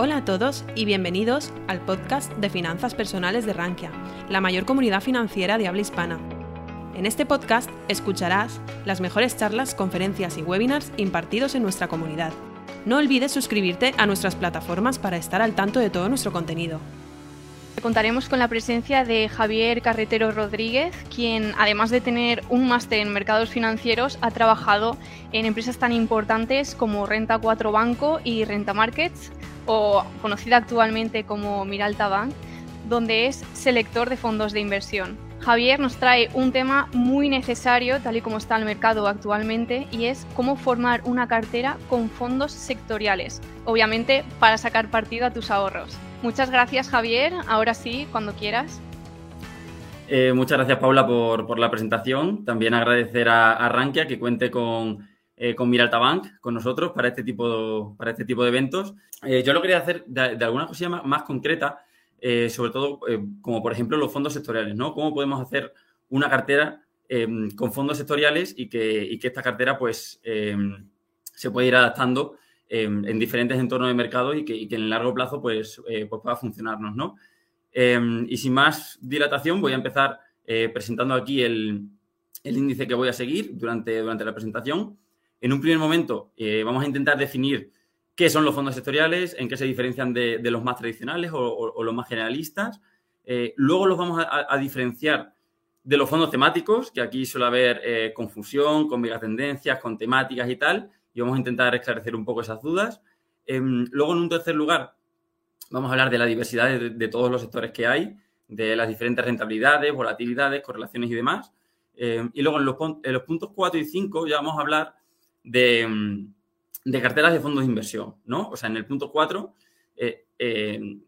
Hola a todos y bienvenidos al podcast de finanzas personales de Rankia, la mayor comunidad financiera de habla hispana. En este podcast escucharás las mejores charlas, conferencias y webinars impartidos en nuestra comunidad. No olvides suscribirte a nuestras plataformas para estar al tanto de todo nuestro contenido. Contaremos con la presencia de Javier Carretero Rodríguez, quien además de tener un máster en mercados financieros, ha trabajado en empresas tan importantes como Renta 4 Banco y Renta Markets, o conocida actualmente como Miralta Bank, donde es selector de fondos de inversión. Javier nos trae un tema muy necesario tal y como está el mercado actualmente y es cómo formar una cartera con fondos sectoriales, obviamente para sacar partido a tus ahorros. Muchas gracias Javier, ahora sí, cuando quieras. Eh, muchas gracias Paula por, la presentación. También agradecer a, a Rankia que cuente con, eh, con Miralta Bank, con nosotros, para este tipo, para este tipo de eventos. Eh, yo lo quería hacer de, alguna cosa más, concreta, eh, sobre todo como por ejemplo los fondos sectoriales, ¿no? ¿Cómo podemos hacer una cartera con fondos sectoriales y que, esta cartera pues se puede ir adaptando en diferentes entornos de mercado y que, en el largo plazo pues, pues pueda funcionarnos, ¿no? y sin más dilatación voy a empezar presentando aquí el, índice que voy a seguir durante, durante la presentación. En un primer momento eh, vamos a intentar definir qué son los fondos sectoriales, en qué se diferencian de, los más tradicionales o, los más generalistas. Eh, luego los vamos a, diferenciar de los fondos temáticos, que aquí suele haber eh, confusión con megatendencias, con temáticas y tal, y vamos a intentar esclarecer un poco esas dudas. Em, luego, en un tercer lugar, vamos a hablar de la diversidad de, todos los sectores que hay, de las diferentes rentabilidades, volatilidades, correlaciones y demás. Em, y luego en los, en los puntos 4 y 5 ya vamos a hablar Mm, de, carteras de fondos de inversión, ¿no? O sea, en el punto 4 eh, eh,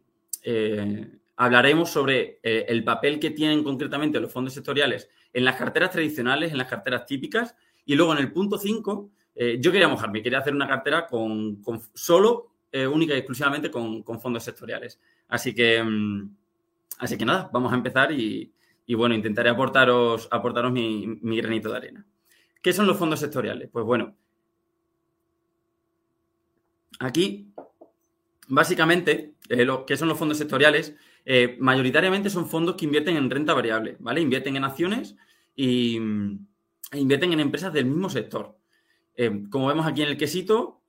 eh, hablaremos sobre el papel que tienen concretamente los fondos sectoriales en las carteras tradicionales, en las carteras típicas, y luego en el punto 5 yo quería mojarme, quería hacer una cartera con, solo, única y exclusivamente con, fondos sectoriales. Así que, mm, así que nada, vamos a empezar y, bueno, intentaré aportaros, aportaros mi granito de arena. ¿Qué son los fondos sectoriales? Pues bueno, Aquí, básicamente, eh, lo que son los fondos sectoriales, eh, mayoritariamente son fondos que invierten en renta variable, ¿vale? Invierten en acciones y e invierten en empresas del mismo sector. Eh, como vemos aquí en el quesito,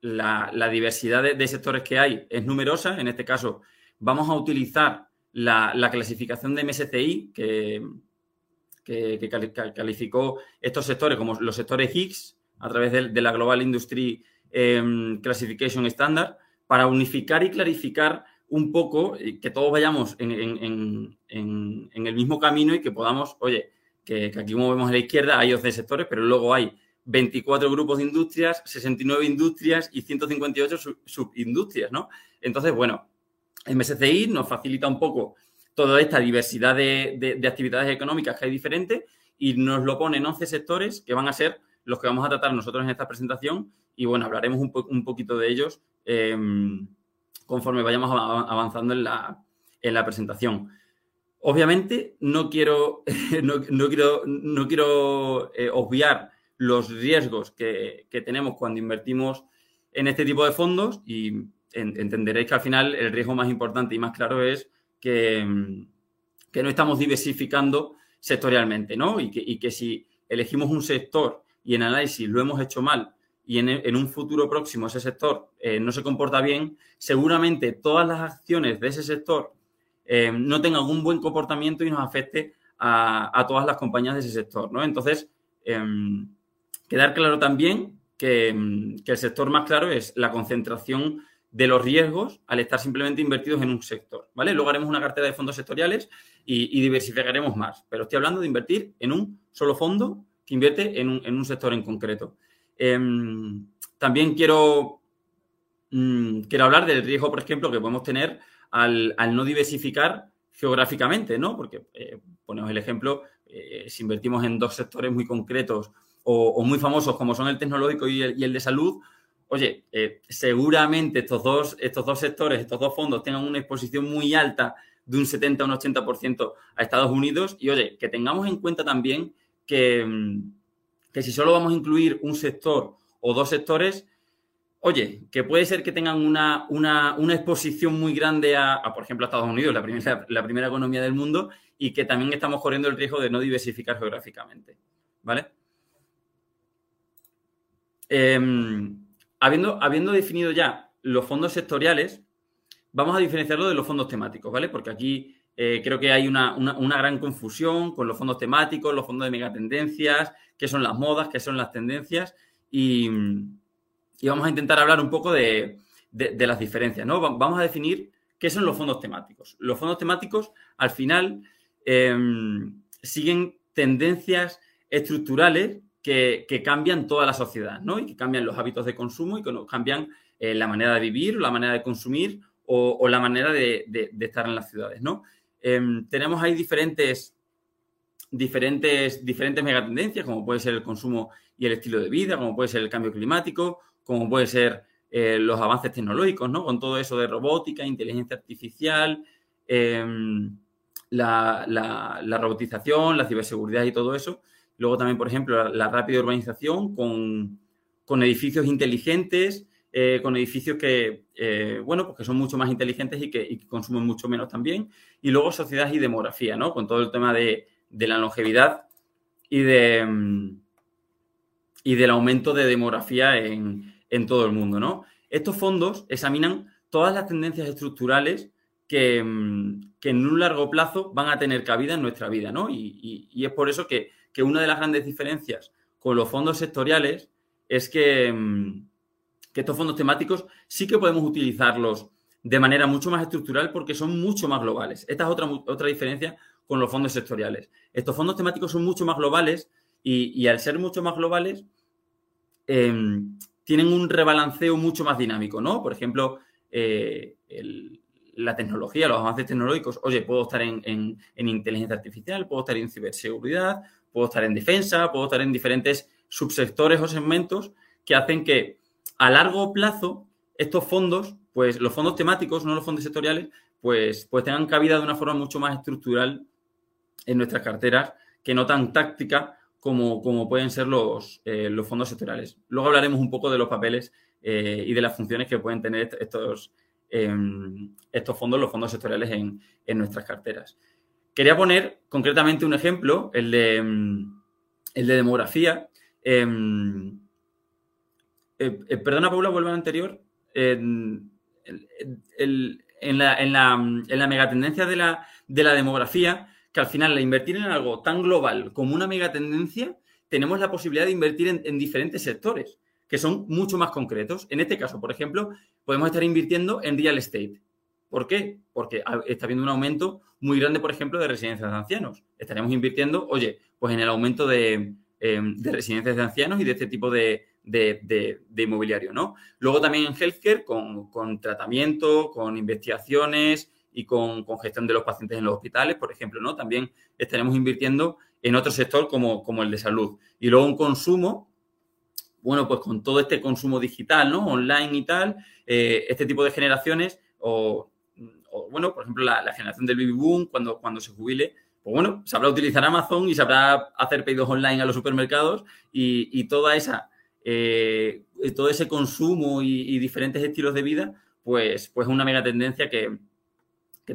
la, diversidad de, sectores que hay es numerosa. En este caso, vamos a utilizar la, clasificación de MSCI que, que, calificó estos sectores como los sectores Higgs a través de la Global Industry Em, classification Standard para unificar y clarificar un poco, que todos vayamos en, el mismo camino y que podamos, oye, que, aquí como vemos a la izquierda hay 11 sectores, pero luego hay 24 grupos de industrias, 69 industrias y 158 subindustrias, ¿no? Entonces, bueno, MSCI nos facilita un poco toda esta diversidad de, de, actividades económicas que hay diferentes y nos lo pone en 11 sectores que van a ser los que vamos a tratar nosotros en esta presentación y bueno, hablaremos un, poquito de ellos em, conforme vayamos avanzando en la, presentación. Obviamente no quiero, no, quiero, no quiero eh, obviar los riesgos que, tenemos cuando invertimos en este tipo de fondos y entenderéis que al final el riesgo más importante y más claro es que, no estamos diversificando sectorialmente, ¿no? Y que, si elegimos un sector y en análisis lo hemos hecho mal y en, un futuro próximo ese sector eh, no se comporta bien, seguramente todas las acciones de ese sector eh, no tengan un buen comportamiento y nos afecte a, todas las compañías de ese sector, ¿no? Entonces, em, quedar claro también que, el sector más claro es la concentración de los riesgos al estar simplemente invertidos en un sector, ¿vale? Luego haremos una cartera de fondos sectoriales y, diversificaremos más, pero estoy hablando de invertir en un solo fondo que invierte en un sector en concreto. Em, también quiero, mm, quiero hablar del riesgo, por ejemplo, que podemos tener al, no diversificar geográficamente, ¿no? Porque eh, ponemos el ejemplo, eh, si invertimos en dos sectores muy concretos o, muy famosos como son el tecnológico y el, de salud, oye, eh, seguramente estos dos, estos dos sectores, estos dos fondos tengan una exposición muy alta de un 70 a un 80% a Estados Unidos y, oye, que tengamos en cuenta también que, mm, que si solo vamos a incluir un sector o dos sectores, oye, que puede ser que tengan una, exposición muy grande a, por ejemplo, a Estados Unidos, la primera, la primera economía del mundo, y que también estamos corriendo el riesgo de no diversificar geográficamente. ¿Vale? Em, habiendo, habiendo definido ya los fondos sectoriales, vamos a diferenciarlo de los fondos temáticos, ¿vale? Porque aquí eh, creo que hay una, gran confusión con los fondos temáticos, los fondos de megatendencias, qué son las modas, qué son las tendencias, y, vamos a intentar hablar un poco de, las diferencias, ¿no? Vamos a definir qué son los fondos temáticos. Los fondos temáticos, al final, em, siguen tendencias estructurales que, cambian toda la sociedad, ¿no? Y que cambian los hábitos de consumo y que cambian eh, la manera de vivir, la manera de consumir o, la manera de, estar en las ciudades, ¿no? Em, tenemos ahí diferentes, diferentes, diferentes megatendencias, como puede ser el consumo y el estilo de vida, como puede ser el cambio climático, como puede ser eh, los avances tecnológicos, ¿no? Con todo eso de robótica, inteligencia artificial, em, la, la, robotización, la ciberseguridad y todo eso. Luego también, por ejemplo, la, rápida urbanización con, edificios inteligentes, eh, con edificios que, eh, bueno, pues que son mucho más inteligentes y que, consumen mucho menos también. Y luego sociedad y demografía, ¿no? Con todo el tema de, la longevidad y, de, mm, y del aumento de demografía en, todo el mundo, ¿no? Estos fondos examinan todas las tendencias estructurales que, mm, en un largo plazo van a tener cabida en nuestra vida, ¿no? y es por eso que que una de las grandes diferencias con los fondos sectoriales es mm, que, estos fondos temáticos sí que podemos utilizarlos de manera mucho más estructural porque son mucho más globales. Esta es otra, otra diferencia con los fondos sectoriales. Estos fondos temáticos son mucho más globales y, al ser mucho más globales em, tienen un rebalanceo mucho más dinámico, ¿no? Por ejemplo, eh, la tecnología, los avances tecnológicos, oye, puedo estar en, en, inteligencia artificial, puedo estar en ciberseguridad, puedo estar en defensa, puedo estar en diferentes subsectores o segmentos que hacen que a largo plazo estos fondos, pues los fondos temáticos, no los fondos sectoriales, pues, pues tengan cabida de una forma mucho más estructural en nuestras carteras que no tan táctica como, como pueden ser los, eh, los fondos sectoriales. Luego hablaremos un poco de los papeles eh, y de las funciones que pueden tener estos, em, estos fondos, los fondos sectoriales en, en nuestras carteras. Quería poner concretamente un ejemplo, el de, mm, el de demografía. Em, eh, eh, perdona, Paula, vuelvo al anterior. en, la, en, la, megatendencia de la, de la demografía, que al final, al invertir en algo tan global como una megatendencia, tenemos la posibilidad de invertir en, diferentes sectores que son mucho más concretos. En este caso, por ejemplo, podemos estar invirtiendo en real estate. ¿Por qué? Porque está habiendo un aumento muy grande, por ejemplo, de residencias de ancianos. Estaremos invirtiendo, oye, pues en el aumento de, em, residencias de ancianos y de este tipo de, inmobiliario, ¿no? Luego también en healthcare con, tratamiento, con investigaciones y con, gestión de los pacientes en los hospitales, por ejemplo, ¿no? También estaremos invirtiendo en otro sector como, como el de salud. Y luego un consumo, bueno, pues con todo este consumo digital, ¿no? Online y tal, eh, este tipo de generaciones o bueno, por ejemplo, la, generación del baby boom, cuando, cuando se jubile, pues bueno, sabrá utilizar Amazon y sabrá hacer pedidos online a los supermercados y, toda esa, eh, todo ese consumo y, diferentes estilos de vida, pues, pues es una mega tendencia que,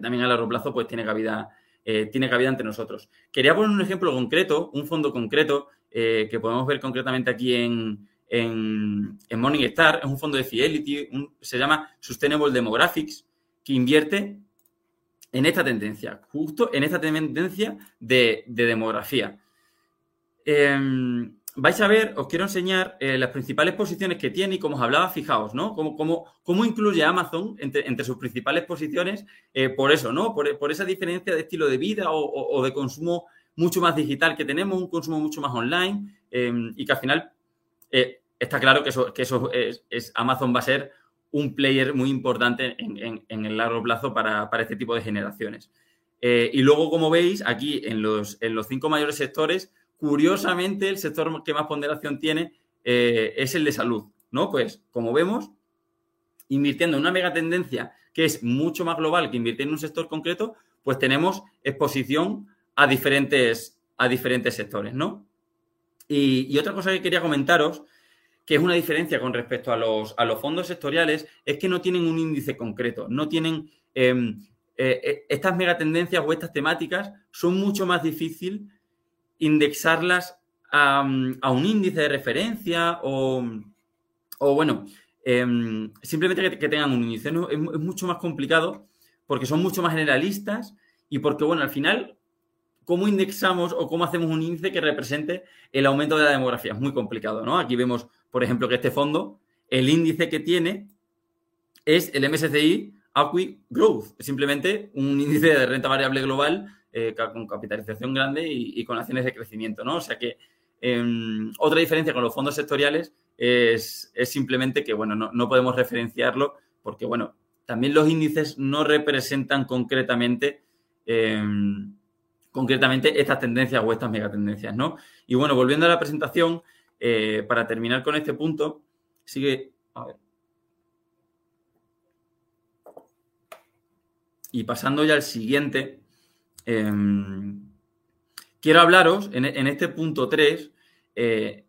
también a largo plazo pues tiene cabida, eh, tiene cabida ante nosotros. Quería poner un ejemplo concreto, un fondo concreto eh, que podemos ver concretamente aquí en, en, en Morningstar, es un fondo de Fidelity, se llama Sustainable Demographics, que invierte en esta tendencia, justo en esta tendencia de, demografía. Em, vais a ver, os quiero enseñar eh, las principales posiciones que tiene y como os hablaba, fijaos, ¿no? Cómo, cómo, incluye Amazon entre, sus principales posiciones eh, por eso, ¿no? Por, esa diferencia de estilo de vida o, de consumo mucho más digital que tenemos, un consumo mucho más online em, y que al final eh, está claro que eso, que eso es, Amazon va a ser un player muy importante en, el largo plazo para, este tipo de generaciones. Eh, y luego, como veis, aquí en los, en los cinco mayores sectores, curiosamente, el sector que más ponderación tiene eh, es el de salud, ¿no? Pues, como vemos, invirtiendo en una mega tendencia que es mucho más global que invertir en un sector concreto, pues tenemos exposición a diferentes, a diferentes sectores, ¿no? Y, y otra cosa que quería comentaros que es una diferencia con respecto a los, a los fondos sectoriales, es que no tienen un índice concreto, no tienen em, eh, eh, estas megatendencias o estas temáticas son mucho más difícil indexarlas a, un índice de referencia o, bueno, em, simplemente que, tengan un índice. es, mucho más complicado porque son mucho más generalistas y porque, bueno, al final, ¿cómo indexamos o cómo hacemos un índice que represente el aumento de la demografía? Es muy complicado, ¿no? Aquí vemos, por ejemplo, que este fondo, el índice que tiene es el MSCI Acqui Growth, simplemente un índice de renta variable global eh, con capitalización grande y, con acciones de crecimiento, ¿no? O sea que em, otra diferencia con los fondos sectoriales es, simplemente que, bueno, no, podemos referenciarlo porque, bueno, también los índices no representan concretamente, em, concretamente estas tendencias o estas megatendencias, ¿no? Y bueno, volviendo a la presentación, eh, para terminar con este punto, sigue. A ver. Y pasando ya al siguiente, em, quiero hablaros en, este punto 3. Eh,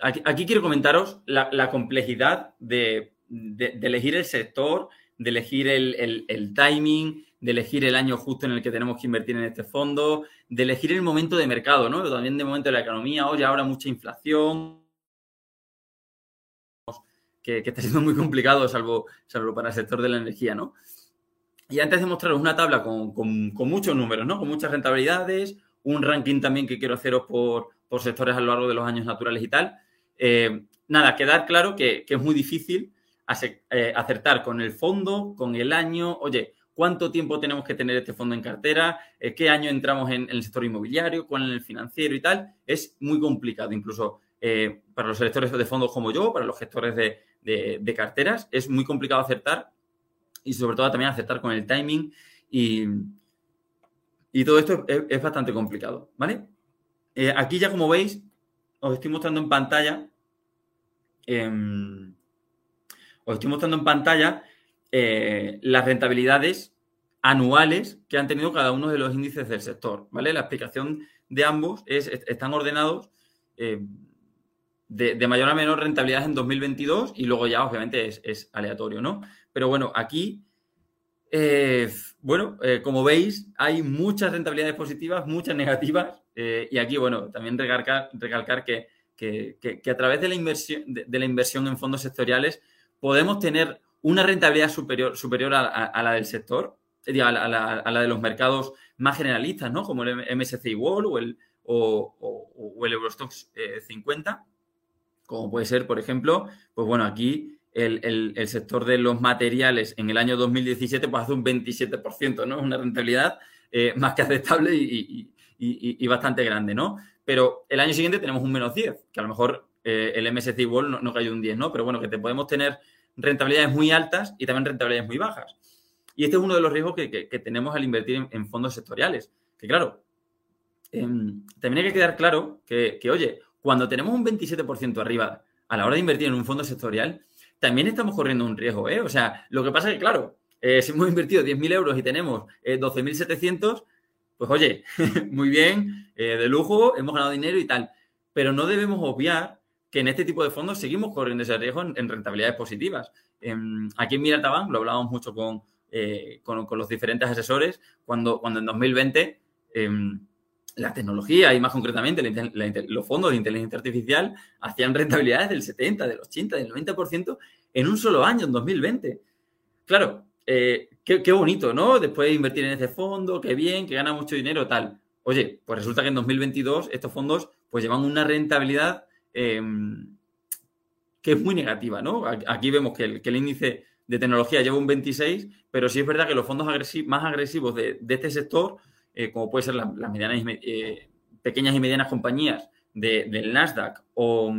aquí, quiero comentaros la, complejidad de, elegir el sector de elegir el, timing, de elegir el año justo en el que tenemos que invertir en este fondo, de elegir el momento de mercado, ¿no? también de momento de la economía, oye, ahora mucha inflación, que, está siendo muy complicado, salvo, salvo para el sector de la energía, ¿no? Y antes de mostraros una tabla con, muchos números, ¿no? Con muchas rentabilidades, un ranking también que quiero haceros por, sectores a lo largo de los años naturales y tal. Eh, nada, quedar claro que, que es muy difícil eh, acertar con el fondo, con el año, oye, cuánto tiempo tenemos que tener este fondo en cartera, eh, qué año entramos en, el sector inmobiliario, cuál en el financiero y tal, es muy complicado. Incluso eh, para los electores de fondos como yo, para los gestores de, carteras, es muy complicado acertar y sobre todo también acertar con el timing y, y todo esto es, bastante complicado, ¿vale? aquí ya como veis, os estoy mostrando en pantalla em, os estoy mostrando en pantalla eh, las rentabilidades anuales que han tenido cada uno de los índices del sector, ¿vale? La explicación de ambos es, están ordenados eh, de, mayor a menor rentabilidad en 2022 y luego ya obviamente es, aleatorio, ¿no? Pero bueno, aquí, eh, bueno, como veis, hay muchas rentabilidades positivas, muchas negativas y aquí, bueno, también recalcar, recalcar que, a través de la inversión, de la inversión en fondos sectoriales podemos tener una rentabilidad superior, superior a, la del sector, a la, de los mercados más generalistas, ¿no? Como el MSCI World o el, o, el Eurostox 50, eh, como puede ser, por ejemplo, pues bueno, aquí el, sector de los materiales en el año 2017 pues hace un 27%, ¿no? Es una rentabilidad eh, más que aceptable y, bastante grande, ¿no? Pero el año siguiente tenemos un menos 10, que a lo mejor eh, el MSCI World no, no, cayó un 10, ¿no? Pero bueno, que te podemos tener rentabilidades muy altas y también rentabilidades muy bajas. Y este es uno de los riesgos que, tenemos al invertir en, fondos sectoriales. Que claro, em, también hay que quedar claro que, oye, cuando tenemos un 27% arriba a la hora de invertir en un fondo sectorial, también estamos corriendo un riesgo, ¿eh? O sea, lo que pasa es que, claro, eh, si hemos invertido 10.000 euros y tenemos 12.700, pues oye, muy bien, de lujo, hemos ganado dinero y tal. Pero no debemos obviar que en este tipo de fondos seguimos corriendo ese riesgo en, rentabilidades positivas. aquí en Mirataban lo hablábamos mucho eh, con, con, los diferentes asesores, cuando, cuando en 2020 em, la tecnología y más concretamente los fondos de inteligencia artificial hacían rentabilidades del 70, del 80, del 90% en un solo año, en 2020. Claro, eh, qué, qué, bonito, ¿no? Después de invertir en ese fondo, qué bien, que gana mucho dinero, tal. Oye, pues resulta que en 2022 estos fondos pues llevan una rentabilidad Em, que es muy negativa, ¿no? Aquí vemos que el, índice de tecnología lleva un 26, pero sí es verdad que los fondos más agresivos de, este sector, eh, como puede ser las medianas eh, pequeñas y medianas compañías del Nasdaq o,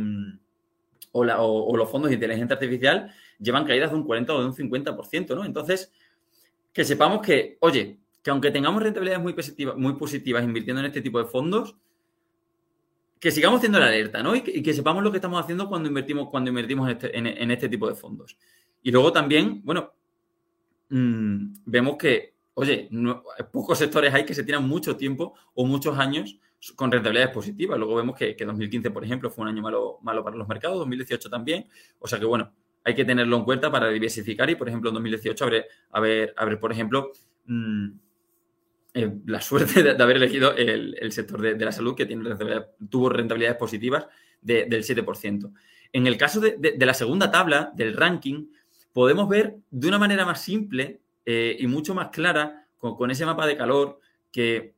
los fondos de inteligencia artificial, llevan caídas de un 40 o de un 50%, ¿no? Entonces, que sepamos que, oye, que aunque tengamos rentabilidades muy muy positivas invirtiendo en este tipo de fondos, que sigamos teniendo la alerta, ¿no? Y que, sepamos lo que estamos haciendo cuando invertimos, cuando invertimos en este, este tipo de fondos. Y luego también, bueno, mm, vemos que, oye, pocos sectores hay que se tiran mucho tiempo o muchos años con rentabilidades positivas. Luego vemos que, 2015, por ejemplo, fue un año malo, malo para los mercados, 2018 también. O sea que, bueno, hay que tenerlo en cuenta para diversificar y, por ejemplo, en 2018 habré, haber, por ejemplo, mm, eh, la suerte de, haber elegido el, sector de, la salud que tuvo rentabilidades positivas del 7%. En el caso de, la segunda tabla del ranking, podemos ver de una manera más simple eh, y mucho más clara, con, ese mapa de calor, que,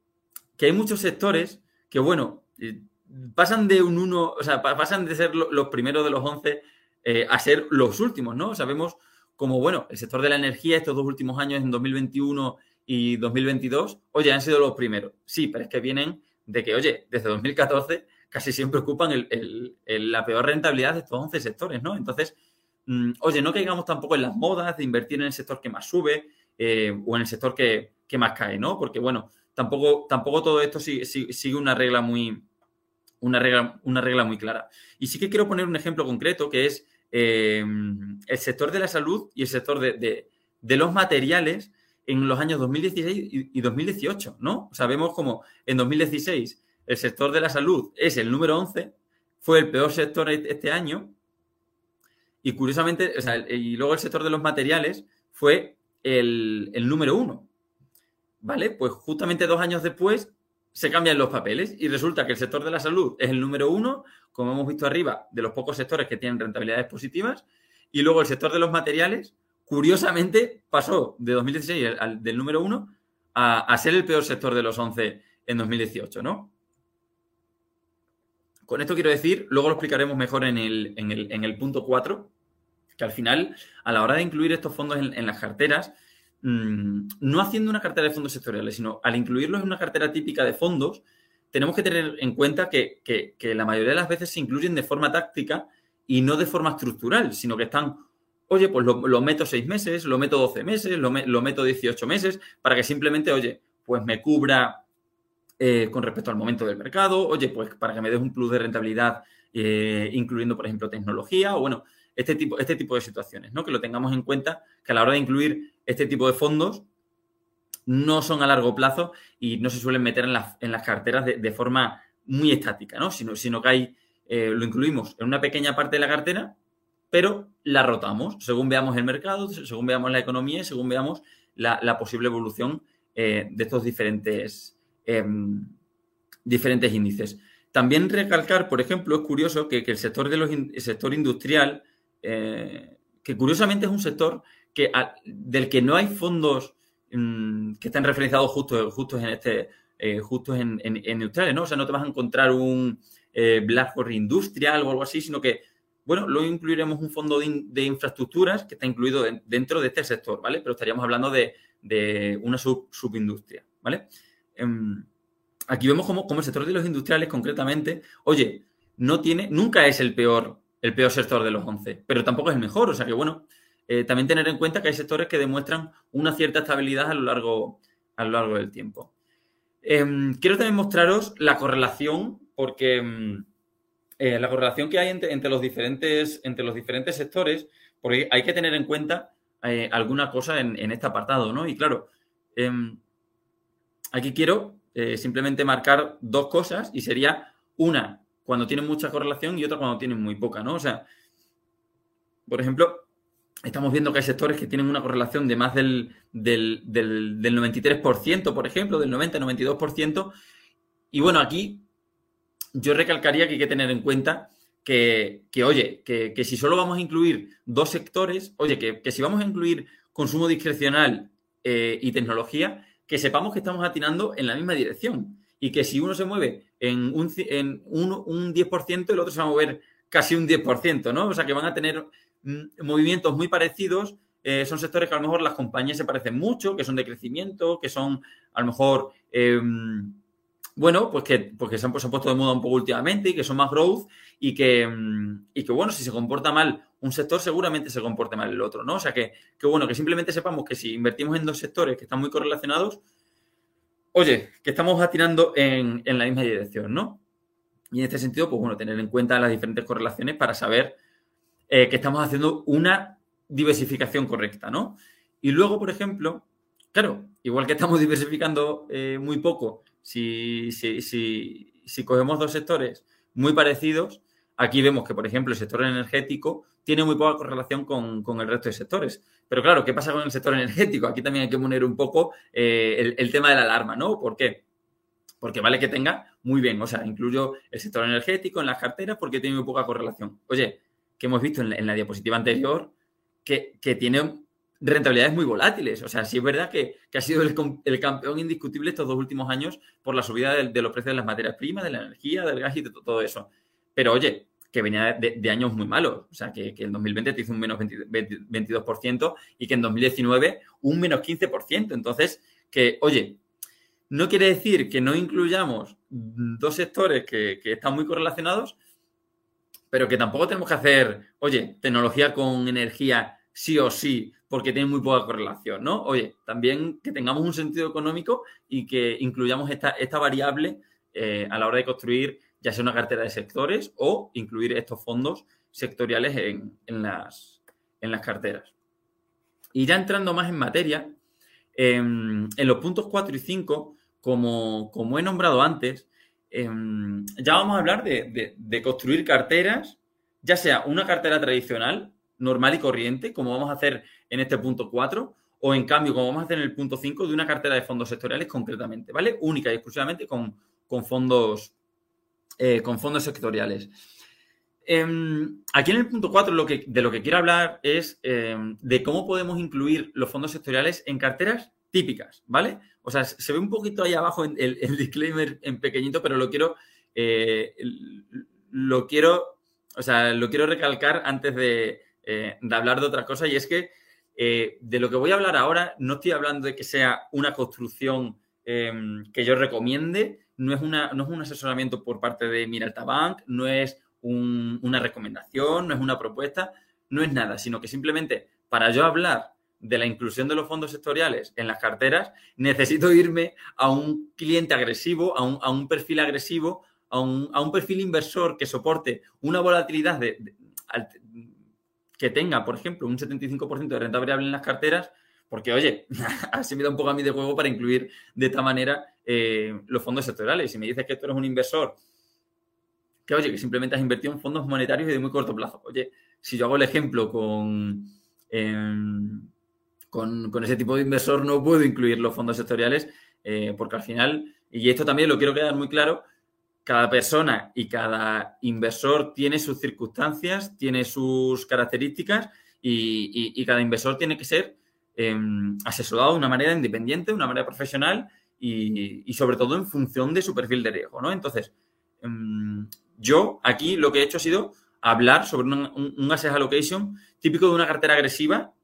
hay muchos sectores que, bueno, eh, pasan de un 1, o sea, pasan de ser los primeros de los 11 eh, a ser los últimos, ¿no? Sabemos como, bueno, el sector de la energía estos dos últimos años, en 2021 y 2022, oye, han sido los primeros. Sí, pero es que vienen de que, oye, desde 2014 casi siempre ocupan la peor rentabilidad de estos 11 sectores, ¿no? Entonces, mm, oye, no caigamos tampoco en las modas de invertir en el sector que más sube eh, o en el sector que, más cae, ¿no? Porque, bueno, tampoco, tampoco todo esto sigue, una regla muy... Una regla, una regla muy clara. Y sí que quiero poner un ejemplo concreto que es eh, el sector de la salud y el sector de, los materiales en los años 2016 y, 2018, ¿no? Sabemos como en 2016 el sector de la salud es el número 11, fue el peor sector e-, este año y curiosamente, o sea, y luego el sector de los materiales fue el, número uno. ¿Vale? Pues justamente dos años después se cambian los papeles y resulta que el sector de la salud es el número uno, como hemos visto arriba, de los pocos sectores que tienen rentabilidades positivas, y luego el sector de los materiales, curiosamente, pasó de 2016 al, del número uno a, ser el peor sector de los 11 en 2018, ¿no? Con esto quiero decir, luego lo explicaremos mejor en el, en el, en el punto 4, que al final, a la hora de incluir estos fondos en, las carteras, mm, no haciendo una cartera de fondos sectoriales, sino al incluirlos en una cartera típica de fondos, tenemos que tener en cuenta que, la mayoría de las veces se incluyen de forma táctica y no de forma estructural, sino que están, oye, pues lo, meto seis meses, lo meto 12 meses, lo, meto 18 meses, para que simplemente, oye, pues me cubra eh, con respecto al momento del mercado, oye, pues para que me des un plus de rentabilidad, eh, incluyendo, por ejemplo, tecnología, o bueno, este tipo, este tipo de situaciones, ¿no? Que lo tengamos en cuenta, que a la hora de incluir este tipo de fondos no son a largo plazo y no se suelen meter en, las carteras de, forma muy estática, ¿no? Sino, sino que hay, eh, lo incluimos en una pequeña parte de la cartera, pero la rotamos según veamos el mercado, según veamos la economía y según veamos la, posible evolución de estos diferentes Em, diferentes índices. También recalcar, por ejemplo, es curioso que, el sector de sector industrial, eh, que curiosamente es un sector que, del que no hay fondos mm, que estén referenciados justo, justos en este, eh, justos en, en, ¿no? O sea, no te vas a encontrar un eh, BlackRock Industrial o algo así, sino que, bueno, luego incluiremos un fondo de, infraestructuras que está incluido dentro de este sector, ¿vale? Pero estaríamos hablando de, una subindustria, ¿vale? Em, aquí vemos como, el sector de los industriales concretamente, oye, no tiene, nunca es el peor, el peor sector de los 11, pero tampoco es el mejor. O sea que, bueno, eh, también tener en cuenta que hay sectores que demuestran una cierta estabilidad a lo largo, a lo largo del tiempo. Em, quiero también mostraros la correlación, porque em, eh, la correlación que hay entre, los diferentes, entre los diferentes sectores, porque hay que tener en cuenta eh, alguna cosa en, este apartado, ¿no? Y claro, Aquí quiero eh, simplemente marcar dos cosas y sería una cuando tienen mucha correlación y otra cuando tienen muy poca, ¿no? O sea, por ejemplo, estamos viendo que hay sectores que tienen una correlación de más del, del, 93%, por ejemplo, del 90-92%. Y bueno, aquí yo recalcaría que hay que tener en cuenta que, oye, que, si solo vamos a incluir dos sectores, oye, que, si vamos a incluir consumo discrecional eh, y tecnología, que sepamos que estamos atinando en la misma dirección y que si uno se mueve en un, en un, 10%, el otro se va a mover casi un 10%, ¿no? O sea, que van a tener mm, movimientos muy parecidos. Eh, son sectores que a lo mejor las compañías se parecen mucho, que son de crecimiento, que son a lo mejor, em, bueno, pues que, pues se, han, puesto de moda un poco últimamente y que son más growth y que, mm, y que, bueno, si se comporta mal un sector, seguramente se comporte mal el otro, ¿no? O sea, que, bueno, que simplemente sepamos que si invertimos en dos sectores que están muy correlacionados, oye, que estamos atirando en, la misma dirección, ¿no? Y en este sentido, pues bueno, tener en cuenta las diferentes correlaciones para saber eh, que estamos haciendo una diversificación correcta, ¿no? Y luego, por ejemplo, claro, igual que estamos diversificando eh, muy poco, si, si, si cogemos dos sectores muy parecidos, aquí vemos que, por ejemplo, el sector energético tiene muy poca correlación con, el resto de sectores. Pero claro, ¿qué pasa con el sector energético? Aquí también hay que poner un poco eh, el, tema de la alarma, ¿no? ¿Por qué? Porque vale que tenga muy bien, o sea, incluyo el sector energético en las carteras porque tiene muy poca correlación. Oye, que hemos visto en la, diapositiva anterior que, tiene rentabilidades muy volátiles. O sea, sí es verdad que, ha sido el, campeón indiscutible estos dos últimos años por la subida de, los precios de las materias primas, de la energía, del gas y de todo eso. Pero oye, que venía de, años muy malos. O sea, que, que en 2020 te hizo un menos 22% y que en 2019 un menos 15%. Entonces, que, oye, no quiere decir que no incluyamos dos sectores que, están muy correlacionados, pero que tampoco tenemos que hacer, oye, tecnología con energía sí o sí, porque tiene muy poca correlación, ¿no? Oye, también que tengamos un sentido económico y que incluyamos esta, esta variable eh, a la hora de construir ya sea una cartera de sectores o incluir estos fondos sectoriales en, las, en las carteras. Y ya entrando más en materia, em, en los puntos 4 y 5, como, como he nombrado antes, Em, ya vamos a hablar de, construir carteras, ya sea una cartera tradicional, normal y corriente, como vamos a hacer en este punto 4, o en cambio, como vamos a hacer en el punto 5, de una cartera de fondos sectoriales concretamente, ¿vale? Única y exclusivamente con, fondos, eh, con fondos sectoriales. Em, aquí en el punto 4 lo que, de lo que quiero hablar es em, de cómo podemos incluir los fondos sectoriales en carteras típicas, ¿vale? O sea, se ve un poquito ahí abajo el, el disclaimer en pequeñito, pero lo quiero, eh, lo quiero, o sea, lo quiero recalcar antes de, eh, hablar de otra cosa y es que eh, de lo que voy a hablar ahora no estoy hablando de que sea una construcción em, que yo recomiende, no es, una, no es un asesoramiento por parte de Miralta Bank, no es una recomendación, no es una propuesta, no es nada, sino que simplemente para yo hablar de la inclusión de los fondos sectoriales en las carteras, necesito irme a un cliente agresivo, a un, perfil agresivo, a un, perfil inversor que soporte una volatilidad de, que tenga, por ejemplo, un 75% de renta variable en las carteras, porque, oye, así me da un poco a mí de juego para incluir de esta manera eh, los fondos sectoriales. Si me dices que tú eres un inversor que, oye, que simplemente has invertido en fondos monetarios y de muy corto plazo. Oye, si yo hago el ejemplo con... Em, con, ese tipo de inversor no puedo incluir los fondos sectoriales eh, porque al final, y esto también lo quiero quedar muy claro, cada persona y cada inversor tiene sus circunstancias, tiene sus características y, cada inversor tiene que ser em, asesorado de una manera independiente, de una manera profesional y, sobre todo en función de su perfil de riesgo, ¿no? Entonces, em, yo aquí lo que he hecho ha sido hablar sobre un, un asset allocation típico de una cartera agresiva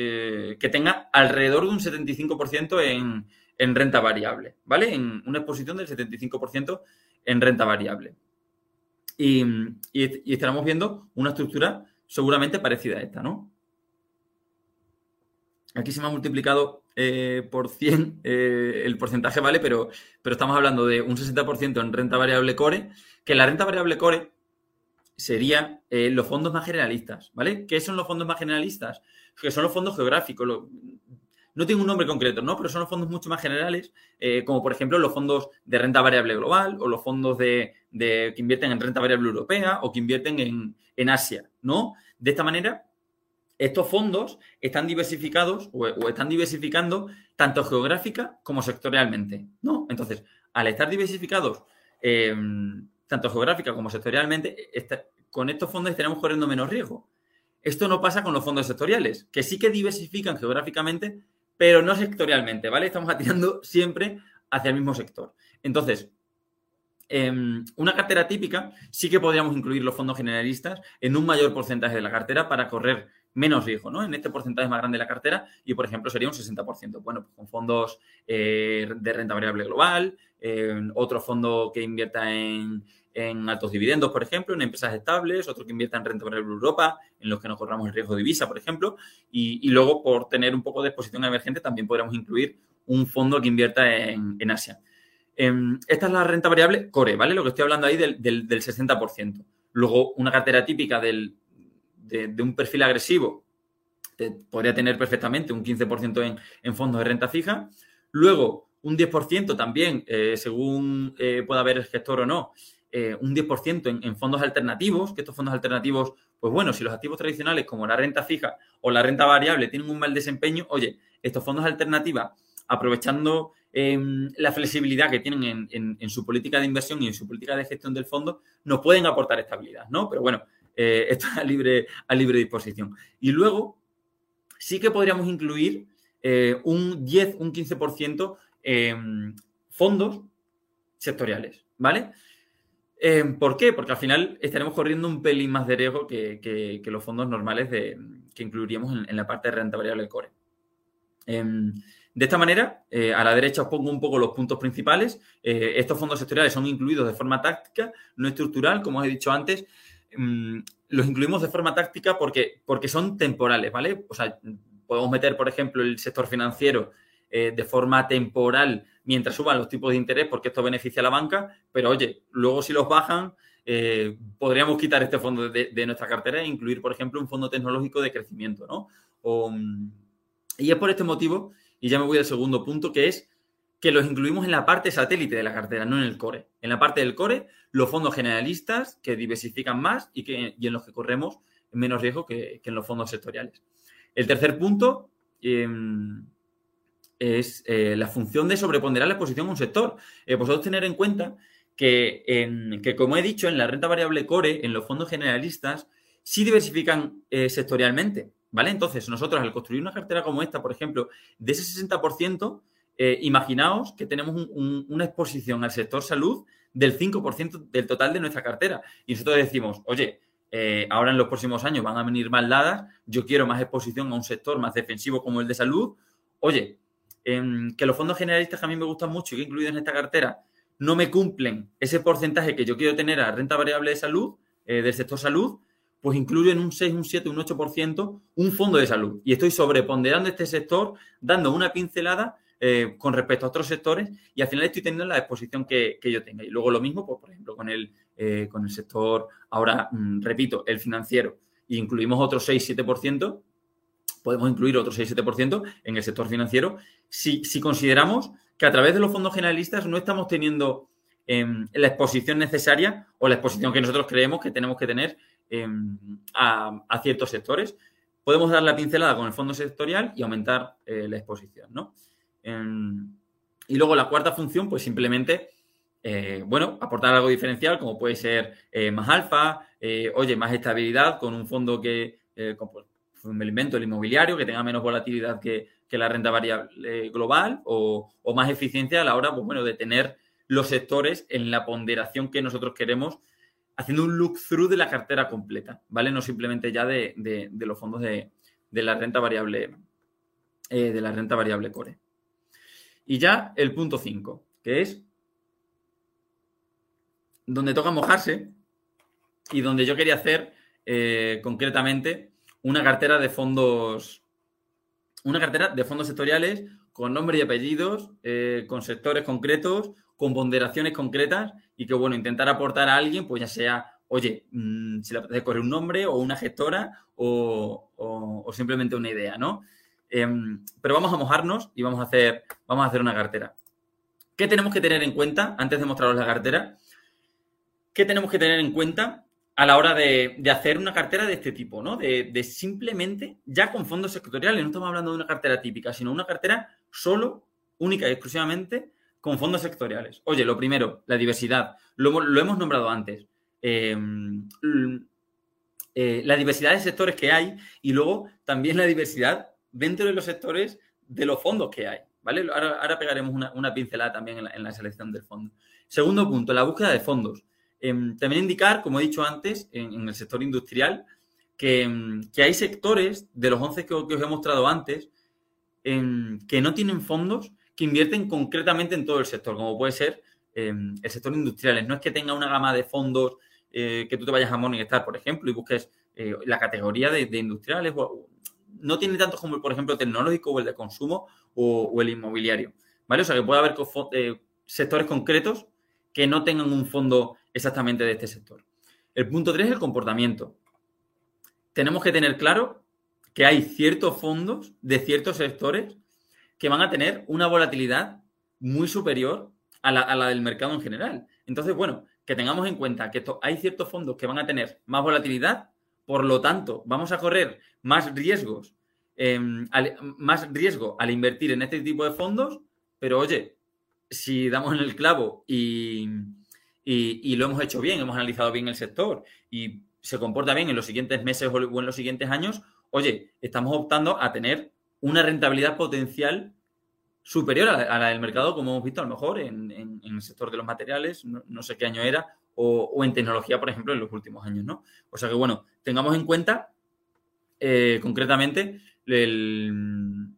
eh, que tenga alrededor de un 75% en, en, renta variable, ¿vale? En una exposición del 75% en renta variable. Y, y, estaremos viendo una estructura seguramente parecida a esta, ¿no? Aquí se me ha multiplicado eh, por 100 eh, el porcentaje, ¿vale? Pero, pero estamos hablando de un 60% en renta variable core, que la renta variable core sería los fondos más generalistas, ¿vale? ¿Qué son los fondos más generalistas? que son los fondos geográficos. No tiene un nombre concreto, ¿no? Pero son los fondos mucho más generales, eh, como por ejemplo los fondos de renta variable global o los fondos de, que invierten en renta variable europea o que invierten en, Asia, ¿no? De esta manera, estos fondos están diversificados o, están diversificando tanto geográfica como sectorialmente, ¿no? Entonces, al estar diversificados em, tanto geográfica como sectorialmente, con estos fondos estaremos corriendo menos riesgo. Esto no pasa con los fondos sectoriales, que sí que diversifican geográficamente, pero no sectorialmente, ¿vale? Estamos atirando siempre hacia el mismo sector. Entonces, em, una cartera típica sí que podríamos incluir los fondos generalistas en un mayor porcentaje de la cartera para correr menos riesgo, ¿no? En este porcentaje más grande de la cartera y, por ejemplo, sería un 60%. Bueno, pues con fondos eh, de renta variable global, otro fondo que invierta en, en altos dividendos, por ejemplo, en empresas estables, otro que invierta en renta variable Europa, en los que nos corramos el riesgo de divisa, por ejemplo, y, luego, por tener un poco de exposición emergente, también podríamos incluir un fondo que invierta en, Asia. Em, esta es la renta variable core, ¿vale? Lo que estoy hablando ahí del, 60%. Luego, una cartera típica de, un perfil agresivo podría tener perfectamente un 15% en, en fondos de renta fija. Luego, un 10% también, eh, según eh, pueda haber el gestor o no, eh, un 10% en, fondos alternativos, que estos fondos alternativos, pues bueno, si los activos tradicionales como la renta fija o la renta variable tienen un mal desempeño, oye, estos fondos alternativos, aprovechando em, la flexibilidad que tienen en, su política de inversión y en su política de gestión del fondo, nos pueden aportar estabilidad, ¿no? Pero bueno, esto es a libre, a libre disposición. Y luego, sí que podríamos incluir un 10, un 15% en fondos sectoriales, ¿vale? Em, ¿Por qué? Porque al final estaremos corriendo un pelín más de riesgo que, los fondos normales que incluiríamos en, la parte de renta variable del core. Em, de esta manera, eh, a la derecha os pongo un poco los puntos principales. Eh, estos fondos sectoriales son incluidos de forma táctica, no estructural, como os he dicho antes. Em, los incluimos de forma táctica porque, porque son temporales, ¿vale? O sea, podemos meter, por ejemplo, el sector financiero eh, de forma temporal mientras suban los tipos de interés, porque esto beneficia a la banca, pero oye, luego si los bajan, eh, podríamos quitar este fondo de, nuestra cartera e incluir, por ejemplo, un fondo tecnológico de crecimiento, ¿no? Y es por este motivo, y ya me voy al segundo punto, que es que los incluimos en la parte satélite de la cartera, no en el core. En la parte del core, los fondos generalistas que diversifican más y, que, en los que corremos menos riesgo que, en los fondos sectoriales. El tercer punto, em, es eh, la función de sobreponderar la exposición a un sector. Eh, vosotros tener en cuenta que, que, como he dicho, en la renta variable core, en los fondos generalistas, sí diversifican eh, sectorialmente, ¿vale? Entonces, nosotros al construir una cartera como esta, por ejemplo, de ese 60%, imaginaos que tenemos una exposición al sector salud del 5% del total de nuestra cartera. Y nosotros decimos, oye, ahora en los próximos años van a venir más dadas, yo quiero más exposición a un sector más defensivo como el de salud. Oye, que los fondos generalistas que a mí me gustan mucho y que he incluido en esta cartera no me cumplen ese porcentaje que yo quiero tener a renta variable de salud, eh, del sector salud, pues incluyo en un 6, un 7, un 8% un fondo de salud. Y estoy sobreponderando este sector, dando una pincelada eh, con respecto a otros sectores y al final estoy teniendo la exposición que, yo tenga. Y luego lo mismo, pues, por ejemplo, con el, eh, con el sector, ahora mm, repito, el financiero, y incluimos otro 6, 7%, podemos incluir otro 6-7% en el sector financiero si, consideramos que a través de los fondos generalistas no estamos teniendo em, la exposición necesaria o la exposición que nosotros creemos que tenemos que tener em, a, ciertos sectores. Podemos dar la pincelada con el fondo sectorial y aumentar eh, la exposición, ¿no? Em, y luego la cuarta función, pues simplemente, eh, bueno, aportar algo diferencial, como puede ser eh, más alfa, oye, más estabilidad con un fondo que, un elemento el inmobiliario, que tenga menos volatilidad que, la renta variable global o, más eficiencia a la hora, pues, bueno, de tener los sectores en la ponderación que nosotros queremos, haciendo un look-through de la cartera completa, ¿vale? No simplemente ya de, los fondos de, la renta variable, eh, de la renta variable core. Y ya el punto 5, que es donde toca mojarse y donde yo quería hacer eh, concretamente una cartera de fondos, una cartera de fondos sectoriales con nombre y apellidos, eh, con sectores concretos, con ponderaciones concretas y que, bueno, intentar aportar a alguien, pues ya sea, oye, mm, si le apetece correr un nombre o una gestora o, simplemente una idea, ¿no? Em, pero vamos a mojarnos y vamos a hacer, vamos a hacer una cartera. ¿Qué tenemos que tener en cuenta antes de mostraros la cartera? ¿Qué tenemos que tener en cuenta a la hora de, hacer una cartera de este tipo, ¿no? De, simplemente, ya con fondos sectoriales, no estamos hablando de una cartera típica, sino una cartera solo, única y exclusivamente con fondos sectoriales. Oye, lo primero, la diversidad. Lo, hemos nombrado antes. Em, eh, la diversidad de sectores que hay y luego también la diversidad dentro de los sectores de los fondos que hay. ¿Vale? Ahora, pegaremos una, pincelada también en la selección del fondo. Segundo punto, la búsqueda de fondos. Em, también indicar, como he dicho antes, en, el sector industrial, em, que, hay sectores de los 11 que, os he mostrado antes em, que no tienen fondos que invierten concretamente en todo el sector, como puede ser el sector industrial. No es que tenga una gama de fondos eh, que tú te vayas a Morningstar, por ejemplo, y busques eh, la categoría de, industriales. no tiene tantos como, por ejemplo, el tecnológico o el de consumo o, el inmobiliario. ¿Vale? O sea, que puede haber eh, sectores concretos que no tengan un fondo exactamente de este sector. El punto 3 es el comportamiento. Tenemos que tener claro que hay ciertos fondos de ciertos sectores que van a tener una volatilidad muy superior a la, del mercado en general. Entonces, bueno, que tengamos en cuenta que hay ciertos fondos que van a tener más volatilidad, por lo tanto, vamos a correr más riesgos, em, más riesgo al invertir en este tipo de fondos, pero oye, si damos en el clavo y, y, lo hemos hecho bien, hemos analizado bien el sector y se comporta bien en los siguientes meses o en los siguientes años, oye, estamos optando a tener una rentabilidad potencial superior a la, del mercado, como hemos visto a lo mejor en, el sector de los materiales, no, sé qué año era, o, en tecnología, por ejemplo, en los últimos años, ¿no? O sea que, bueno, tengamos en cuenta eh, concretamente el,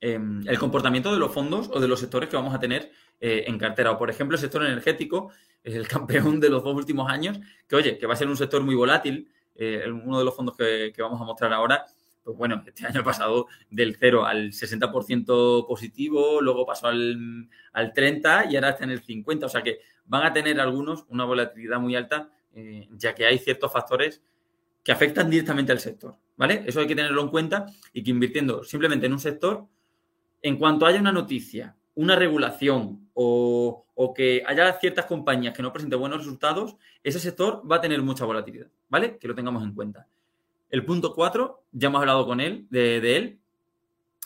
em, el, comportamiento de los fondos o de los sectores que vamos a tener eh, en cartera. O, por ejemplo, el sector energético es el campeón de los dos últimos años, que, oye, que va a ser un sector muy volátil. Eh, uno de los fondos que, vamos a mostrar ahora pues bueno, este año pasado del 0 al 60% positivo, luego pasó al, al, 30 y ahora está en el 50. O sea que van a tener algunos una volatilidad muy alta, eh, ya que hay ciertos factores que afectan directamente al sector. ¿Vale? Eso hay que tenerlo en cuenta y que invirtiendo simplemente en un sector, en cuanto haya una noticia, una regulación o, que haya ciertas compañías que no presenten buenos resultados, ese sector va a tener mucha volatilidad. ¿Vale? Que lo tengamos en cuenta. El punto 4, ya hemos hablado con él, de, él,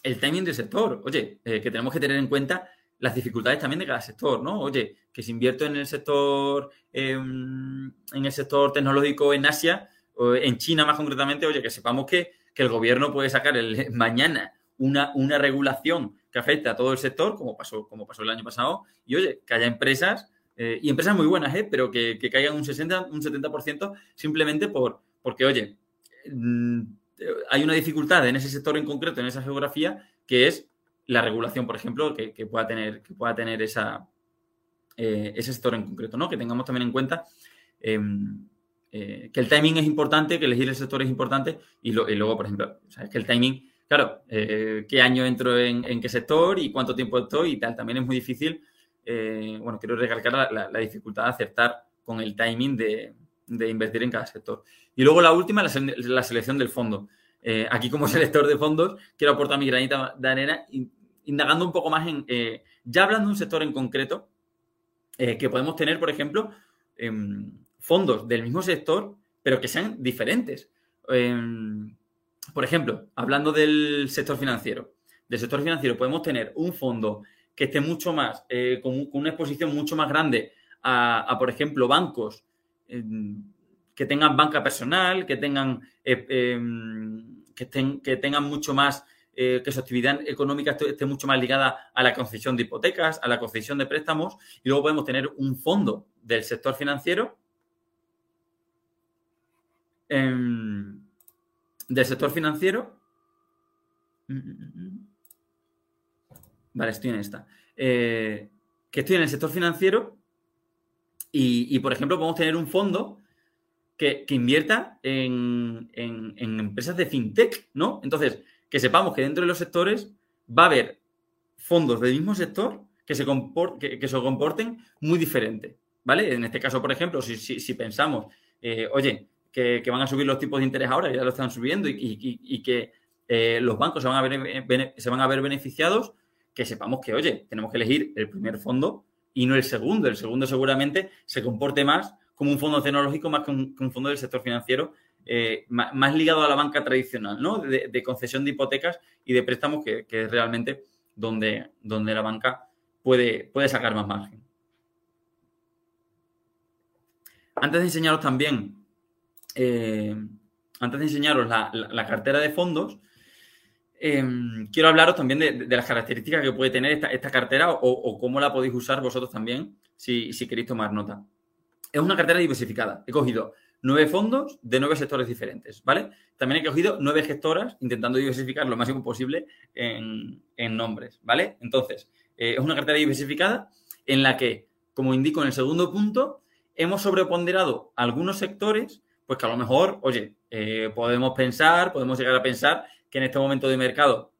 el timing del sector. Oye, eh, que tenemos que tener en cuenta las dificultades también de cada sector, ¿no? Oye, que si invierto en el sector, em, en el sector tecnológico en Asia, o en China más concretamente, oye, que sepamos que, el gobierno puede sacar mañana una, una regulación que afecte a todo el sector, como pasó, como pasó el año pasado, y oye, que haya empresas, eh, y empresas muy buenas, ¿eh? pero que, que caigan un 60, un 70% simplemente por, porque, oye, Mm, hay una dificultad en ese sector en concreto, en esa geografía, que es la regulación, por ejemplo, que, pueda tener, que pueda tener esa, eh, ese sector en concreto, ¿no? Que tengamos también en cuenta em, eh, que el timing es importante, que elegir el sector es importante y, luego, por ejemplo, sabes que el timing, claro, eh, qué año entro en, qué sector y cuánto tiempo estoy y tal, también es muy difícil. bueno, quiero recalcar la dificultad de acertar con el timing de, invertir en cada sector. Y luego la última, la, selección del fondo. Eh, aquí como selector de fondos quiero aportar mi granita de arena indagando un poco más en, eh, ya hablando de un sector en concreto, eh, que podemos tener, por ejemplo, em, fondos del mismo sector, pero que sean diferentes. Por ejemplo, hablando del sector financiero, del sector financiero podemos tener un fondo que esté mucho más, con, una exposición mucho más grande a por ejemplo, bancos que tengan banca personal, que tengan, eh, em, que, tengan mucho más, eh, que su actividad económica esté, mucho más ligada a la concesión de hipotecas, a la concesión de préstamos, y luego podemos tener un fondo del sector financiero, em, del sector financiero. Vale, estoy en esta. Eh, que estoy en el sector financiero y, por ejemplo, podemos tener un fondo que, invierta en, empresas de fintech, ¿no? Entonces, que sepamos que dentro de los sectores va a haber fondos del mismo sector que se, que, se comporten muy diferente, ¿vale? En este caso, por ejemplo, si, pensamos, eh, oye, que, van a subir los tipos de interés ahora, ya lo están subiendo, y, que eh, los bancos se van, a ver, se van a ver beneficiados, que sepamos que, oye, tenemos que elegir el primer fondo y no el segundo. El segundo seguramente se comporte más como un fondo tecnológico más que un, fondo del sector financiero, eh, más, ligado a la banca tradicional, ¿no? De, concesión de hipotecas y de préstamos, que, es realmente donde, donde la banca puede, puede sacar más margen. Antes de enseñaros también, eh, antes de enseñaros la cartera de fondos, Em, quiero hablaros también de, las características que puede tener esta, cartera o, cómo la podéis usar vosotros también si, queréis tomar nota. Es una cartera diversificada. He cogido nueve fondos de nueve sectores diferentes, ¿vale? También he cogido nueve gestoras intentando diversificar lo máximo posible en, nombres, ¿vale? Entonces, eh, es una cartera diversificada en la que, como indico en el segundo punto, hemos sobreponderado algunos sectores, pues que a lo mejor, oye, eh, podemos pensar, podemos llegar a pensar que en este momento de mercado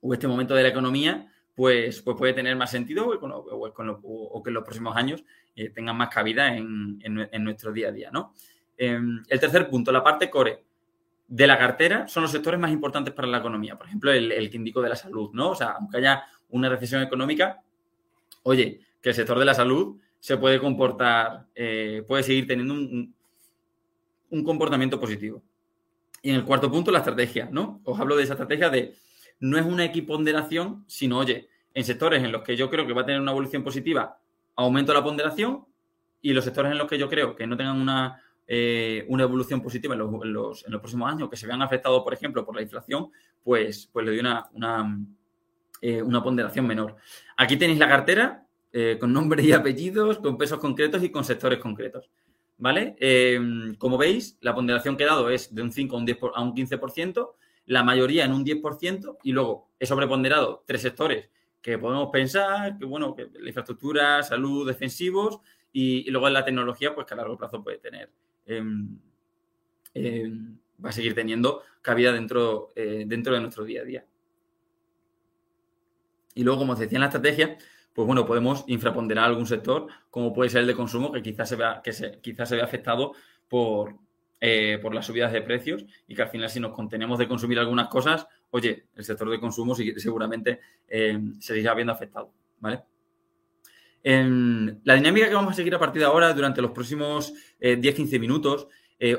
o este momento de la economía, pues, pues puede tener más sentido o, que en los próximos años eh, tengan más cabida en, nuestro día a día, ¿no? Em, el tercer punto, la parte core de la cartera son los sectores más importantes para la economía. Por ejemplo, el, el que indico de la salud, ¿no? O sea, aunque haya una recesión económica, oye, que el sector de la salud se puede comportar, eh, puede seguir teniendo un, un, comportamiento positivo. Y en el cuarto punto, la estrategia, ¿no? Os hablo de esa estrategia de no es una equiponderación, sino, oye, en sectores en los que yo creo que va a tener una evolución positiva, aumento la ponderación y los sectores en los que yo creo que no tengan una, eh, una evolución positiva en los, próximos años, que se vean afectados, por ejemplo, por la inflación, pues, pues le doy una, una, eh, ponderación menor. Aquí tenéis la cartera eh, con nombres y apellidos, con pesos concretos y con sectores concretos. ¿Vale? como veis, la ponderación que he dado es de un 5 a un, 10 a un 15%, la mayoría en un 10%, y luego he sobreponderado tres sectores que podemos pensar, que bueno, que la infraestructura, salud, defensivos, y, luego en la tecnología, pues que a largo plazo puede tener, em, em, va a seguir teniendo cabida dentro, eh, dentro de nuestro día a día. Y luego, como os decía en la estrategia, pues bueno, podemos infraponderar algún sector, como puede ser el de consumo, que quizás se vea, que se, quizás se vea afectado por, eh, por las subidas de precios y que al final si nos contenemos de consumir algunas cosas, oye, el sector de consumo seguramente eh, se seguirá viendo afectado, ¿vale? En la dinámica que vamos a seguir a partir de ahora, durante los próximos 10-15 eh, minutos,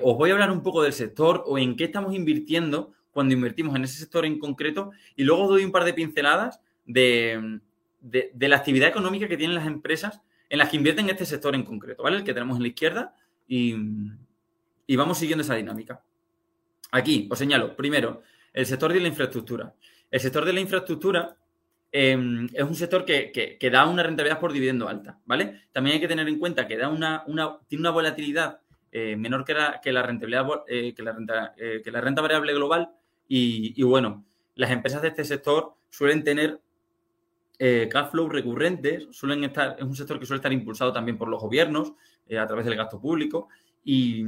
os voy a hablar un poco del sector o en qué estamos invirtiendo cuando invertimos en ese sector en concreto y luego os doy un par de pinceladas de, de, la actividad económica que tienen las empresas en las que invierten en este sector en concreto, ¿vale? El que tenemos en la izquierda y, y vamos siguiendo esa dinámica. Aquí os señalo, primero, el sector de la infraestructura. El sector de la infraestructura em, es un sector que, da una rentabilidad por dividendo alta, ¿vale? También hay que tener en cuenta que da una, tiene una volatilidad eh, menor que la, que la rentabilidad, eh, que, la renta, eh, que la renta variable global y, y, bueno, las empresas de este sector suelen tener cash flow recurrentes, suelen estar, es un sector que suele estar impulsado también por los gobiernos a través del gasto público y,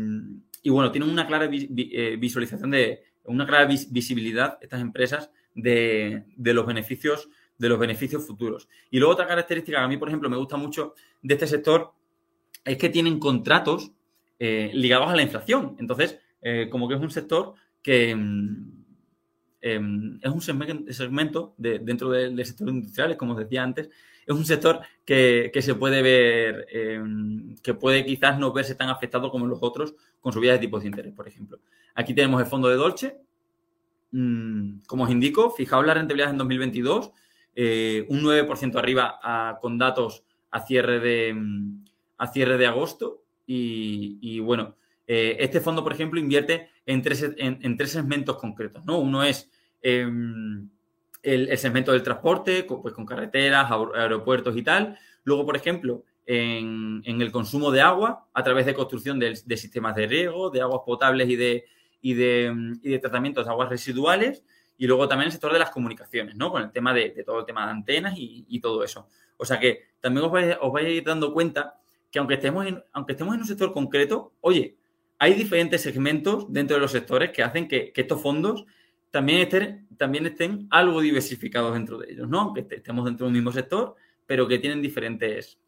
bueno, tienen una clara eh, visualización de, una clara visibilidad estas empresas de, los beneficios de los beneficios futuros. Y luego otra característica que a mí, por ejemplo, me gusta mucho de este sector es que tienen contratos eh, ligados a la inflación. Entonces, eh, como que es un sector que mm, em, es un segmento, de, dentro del, sector industrial, como os decía antes, es un sector que, se puede ver, em, que puede quizás no verse tan afectado como los otros con subidas de tipos de interés, por ejemplo. Aquí tenemos el fondo de Dolce. Mm, como os indico, fijaos la rentabilidad en 2022, eh, un 9% arriba con datos a cierre de, mm, a cierre de agosto. Y, bueno, eh, este fondo, por ejemplo, invierte en tres, en, tres segmentos concretos. ¿no? Uno es em, el, segmento del transporte, pues con carreteras, aeropuertos y tal. Luego, por ejemplo, en, el consumo de agua a través de construcción de, sistemas de riego, de aguas potables y de, y de, y de tratamientos de aguas residuales. Y luego también el sector de las comunicaciones, ¿no? Con el tema de, todo el tema de antenas y, todo eso. O sea que también os vais, os vais, a ir dando cuenta que aunque estemos, en, aunque estemos en un sector concreto, oye, hay diferentes segmentos dentro de los sectores que hacen que, que estos fondos también estén, también estén algo diversificados dentro de ellos, ¿no? Que estemos dentro de un mismo sector, pero que tienen diferentes,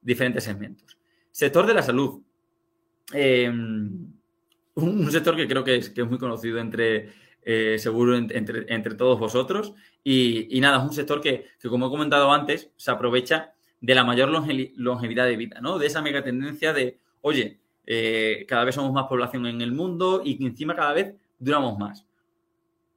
diferentes segmentos. Sector de la salud. Em, un, sector que creo que es, que es muy conocido entre, eh, seguro, entre, entre, todos vosotros. Y, nada, es un sector que, como he comentado antes, se aprovecha de la mayor longevidad de vida, ¿no? De esa mega tendencia de, oye, eh, cada vez somos más población en el mundo y que encima cada vez duramos más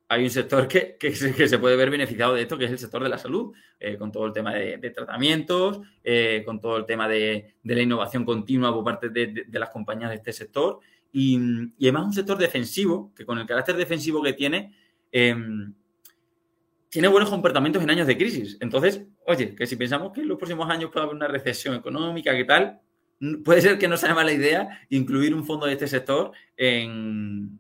hay un sector que, se, puede ver beneficiado de esto, que es el sector de la salud, eh, con todo el tema de, tratamientos, eh, con todo el tema de, la innovación continua por parte de, las compañías de este sector. Y, además un sector defensivo, que con el carácter defensivo que tiene, em, tiene buenos comportamientos en años de crisis. Entonces, oye, que si pensamos que en los próximos años puede haber una recesión económica, ¿qué tal? Puede ser que no sea mala idea incluir un fondo de este sector en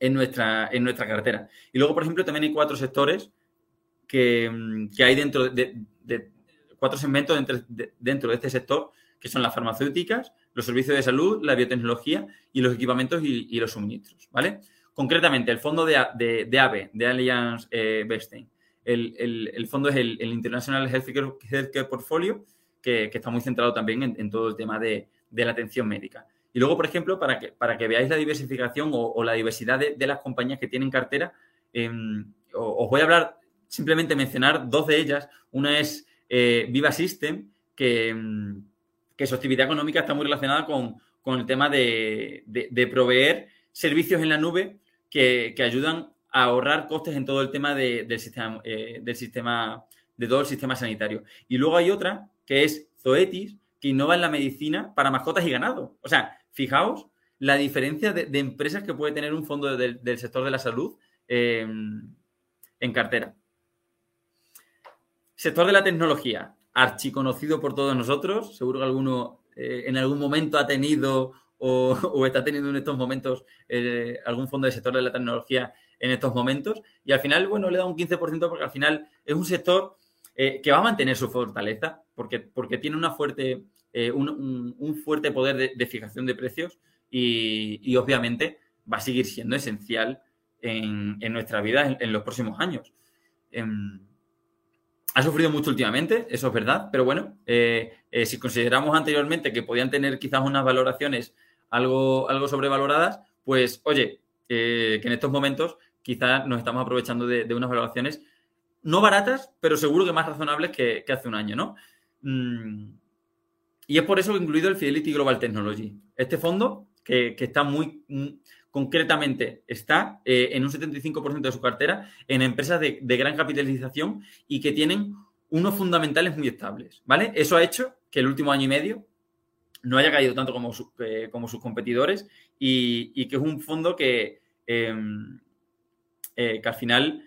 en nuestra, en nuestra cartera. Y luego, por ejemplo, también hay cuatro sectores que, hay dentro de, cuatro segmentos dentro de, de este sector, que son las farmacéuticas, los servicios de salud, la biotecnología y los equipamientos y, los suministros, ¿vale? Concretamente, el fondo de, de, AVE, de Allianz eh, el, fondo es el, International Healthcare, Healthcare Portfolio, que, está muy centrado también en, todo el tema de, la atención médica. Y luego, por ejemplo, para que, para que veáis la diversificación o, la diversidad de, las compañías que tienen cartera, em, os voy a hablar, simplemente mencionar dos de ellas. Una es eh, Viva System, que, mm, que, su actividad económica está muy relacionada con, el tema de, proveer servicios en la nube que, ayudan a ahorrar costes en todo el tema del, sistema, eh, del sistema, de todo el sistema sanitario. Y luego hay otra, que es Zoetis, que innova en la medicina para mascotas y ganado. O sea, fijaos la diferencia de, empresas que puede tener un fondo del, sector de la salud em, en cartera. Sector de la tecnología, archiconocido por todos nosotros. Seguro que alguno eh, en algún momento ha tenido o, está teniendo en estos momentos eh, algún fondo del sector de la tecnología en estos momentos. Y al final, bueno, le da un 15% porque al final es un sector eh, que va a mantener su fortaleza porque, porque tiene una fuerte, un, fuerte poder de fijación de precios y, obviamente va a seguir siendo esencial en, nuestra vida en, los próximos años. Em, ha sufrido mucho últimamente, eso es verdad, pero bueno, eh, eh, si consideramos anteriormente que podían tener quizás unas valoraciones algo, algo sobrevaloradas, pues oye, que en estos momentos quizás nos estamos aprovechando de, unas valoraciones no baratas, pero seguro que más razonables que, hace un año, ¿no? Mm, y es por eso que he incluido el Fidelity Global Technology. Este fondo que, está muy, concretamente, está eh, en un 75% de su cartera en empresas de, gran capitalización y que tienen unos fundamentales muy estables, ¿vale? Eso ha hecho que el último año y medio no haya caído tanto como, eh, como sus competidores y, que es un fondo que, em, eh, que al final,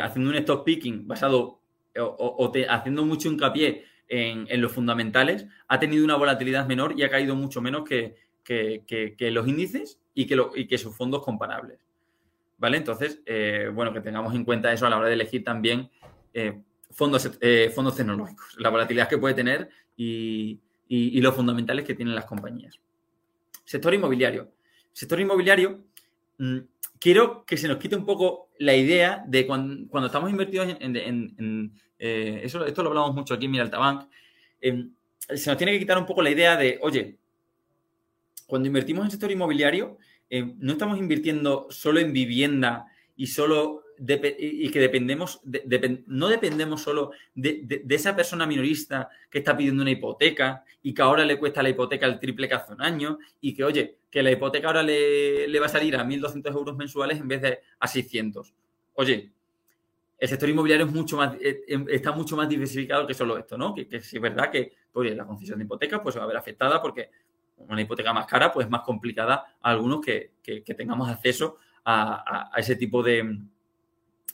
haciendo un stock picking basado o, haciendo mucho hincapié en, los fundamentales, ha tenido una volatilidad menor y ha caído mucho menos que, que, los índices y que, y que sus fondos comparables. ¿Vale? Entonces, eh, bueno, que tengamos en cuenta eso a la hora de elegir también eh, fondos, eh, fondos tecnológicos, la volatilidad que puede tener y, los fundamentales que tienen las compañías. Sector inmobiliario. Sector inmobiliario, mm, quiero que se nos quite un poco la idea de cuando, estamos invertidos en, eso, esto lo hablamos mucho aquí en Miraltabank, se nos tiene que quitar un poco la idea de, oye, cuando invertimos en sector inmobiliario, eh, no estamos invirtiendo solo en vivienda y solo y que dependemos, no dependemos solo de, esa persona minorista que está pidiendo una hipoteca y que ahora le cuesta la hipoteca el triple que hace un año y que, oye, que la hipoteca ahora le, va a salir a 1.200 euros mensuales en vez de a 600. Oye, el sector inmobiliario es mucho más, eh, em, está mucho más diversificado que solo esto, ¿no? Que, que es verdad que, oye, la concesión de hipotecas pues se va a ver afectada porque una hipoteca más cara, pues más complicada a algunos que, tengamos acceso a, ese tipo de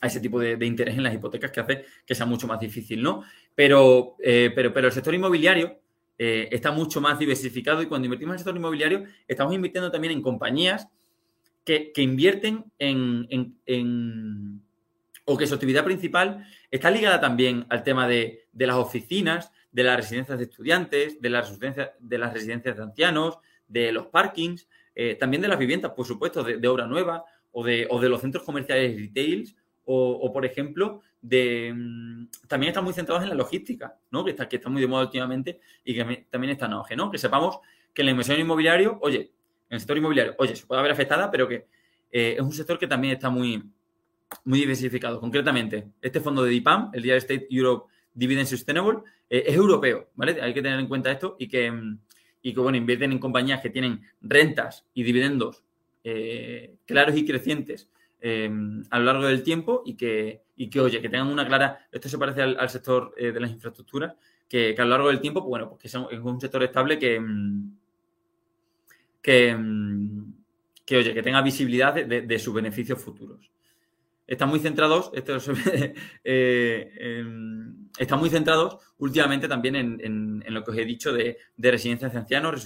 a ese tipo de, interés en las hipotecas que hace que sea mucho más difícil, ¿no? Pero, eh, pero, pero el sector inmobiliario eh, está mucho más diversificado y cuando invertimos en el sector inmobiliario estamos invirtiendo también en compañías que, invierten en, o que su actividad principal está ligada también al tema de, de las oficinas, de las residencias de estudiantes, de las residencias de, las residencias de ancianos, de los parkings, eh, también de las viviendas, por supuesto, de, obra nueva o de, de, los centros comerciales retails o, por ejemplo, de, mm, también están muy centrados en la logística, ¿no? que, está, que está muy de moda últimamente y que también está en auge. ¿no? Que sepamos que la inversión inmobiliario, oye, en el sector inmobiliario, oye, se puede haber afectada, pero que eh, es un sector que también está muy, muy diversificado. Concretamente, este fondo de DIPAM, el Real Estate Europe Dividend Sustainable, eh, es europeo, ¿vale? Hay que tener en cuenta esto y que, mm, y que, bueno, invierten en compañías que tienen rentas y dividendos eh, claros y crecientes em, a lo largo del tiempo y que, y que, oye, que tengan una clara, esto se parece al, sector eh, de las infraestructuras, que, a lo largo del tiempo, pues, bueno, pues que es un sector estable que, que, mm, que, oye, que tenga visibilidad de sus beneficios futuros están muy centrados, eh, em, están muy centrados últimamente también en, lo que os he dicho de, residencias de ancianos,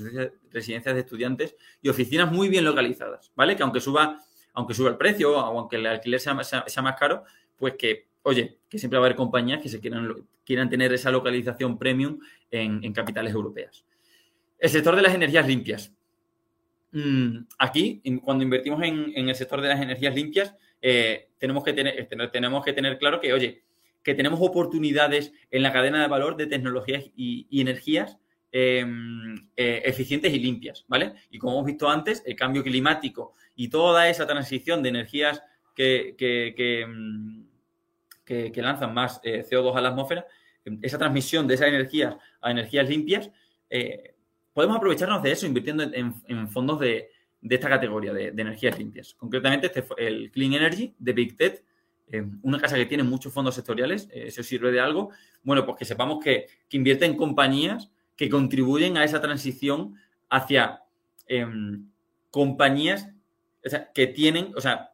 residencias, de estudiantes y oficinas muy bien localizadas, ¿vale? Que aunque suba, aunque suba el precio o aunque el alquiler sea, más caro, pues que, oye, que siempre va a haber compañías que se quieran, quieran tener esa localización premium en, capitales europeas. El sector de las energías limpias. Mm, aquí, cuando invertimos en el sector de las energías limpias, eh, tenemos, que tener, tenemos que tener claro que, oye, que tenemos oportunidades en la cadena de valor de tecnologías y, energías em, eh, eficientes y limpias, ¿vale? Y como hemos visto antes, el cambio climático y toda esa transición de energías que, que, que, em, lanzan más eh, CO2 a la atmósfera esa transmisión de esas energías a energías limpias, eh, podemos aprovecharnos de eso invirtiendo en, fondos de, esta categoría de, energías limpias. Concretamente, este, el Clean Energy de Big Tech, una casa que tiene muchos fondos sectoriales, ¿eso sirve de algo? Bueno, pues que sepamos que, que invierte en compañías que contribuyen a esa transición hacia em, compañías que tienen, o sea,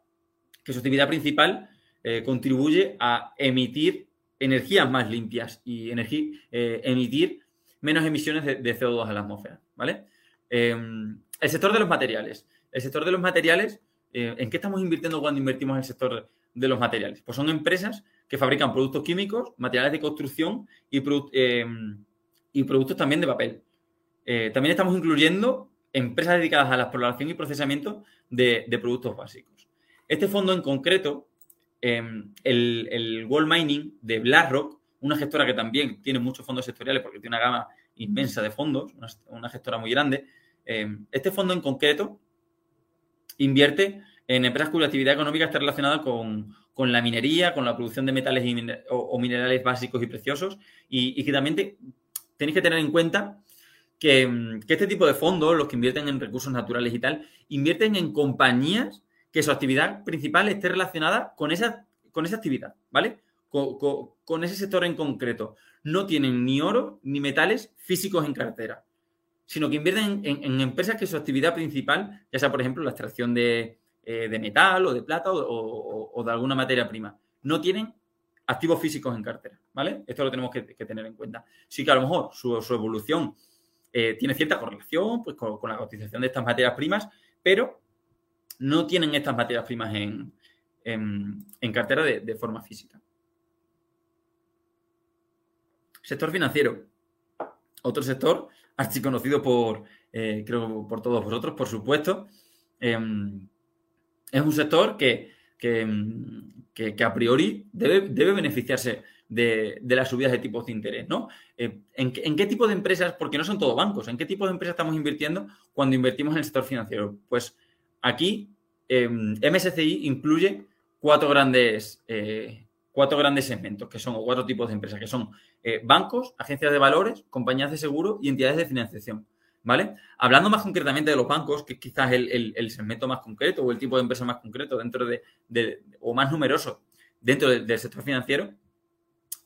que su actividad principal eh, contribuye a emitir energías más limpias y eh, emitir menos emisiones de, CO2 a la atmósfera, ¿vale? Em, el sector de los materiales. El sector de los materiales, eh, ¿en qué estamos invirtiendo cuando invertimos en el sector de los materiales? Pues son empresas que fabrican productos químicos, materiales de construcción y, em, y productos también de papel. también estamos incluyendo empresas dedicadas a la exploración y procesamiento de, productos básicos. Este fondo en concreto, em, el, el Gold Mining de BlackRock, una gestora que también tiene muchos fondos sectoriales porque tiene una gama inmensa de fondos, una, gestora muy grande, em, este fondo en concreto invierte en empresas cuya actividad económica está relacionada con, la minería, con la producción de metales o, minerales básicos y preciosos, y, que también tenéis que tener en cuenta Mm, que, este tipo de fondos, los que invierten en recursos naturales y tal, invierten en compañías que su actividad principal esté relacionada con esa, con esa actividad, ¿vale? Con, ese sector en concreto. No tienen ni oro ni metales físicos en cartera, sino que invierten en, empresas que su actividad principal, ya sea por ejemplo la extracción de, eh, metal o de plata o, de alguna materia prima, no tienen activos físicos en cartera, ¿vale? Esto lo tenemos que, tener en cuenta. Sí que a lo mejor su, evolución eh, tiene cierta correlación pues, con, la cotización de estas materias primas, pero no tienen estas materias primas en, cartera de, forma física. Sector financiero. Otro sector conocido por, eh, creo, por todos vosotros, por supuesto. Em, es un sector que, que, a priori debe, beneficiarse de, las subidas de tipos de interés, ¿no? Eh, ¿en, qué tipo de empresas, porque no son todos bancos, en qué tipo de empresas estamos invirtiendo cuando invertimos en el sector financiero? Pues aquí MSCI em, incluye cuatro grandes, eh, cuatro grandes segmentos, que son cuatro tipos de empresas, que son eh, bancos, agencias de valores, compañías de seguro y entidades de financiación. ¿Vale? Hablando más concretamente de los bancos, que quizás el, el, segmento más concreto o el tipo de empresa más concreto dentro de, o más numeroso dentro del sector financiero,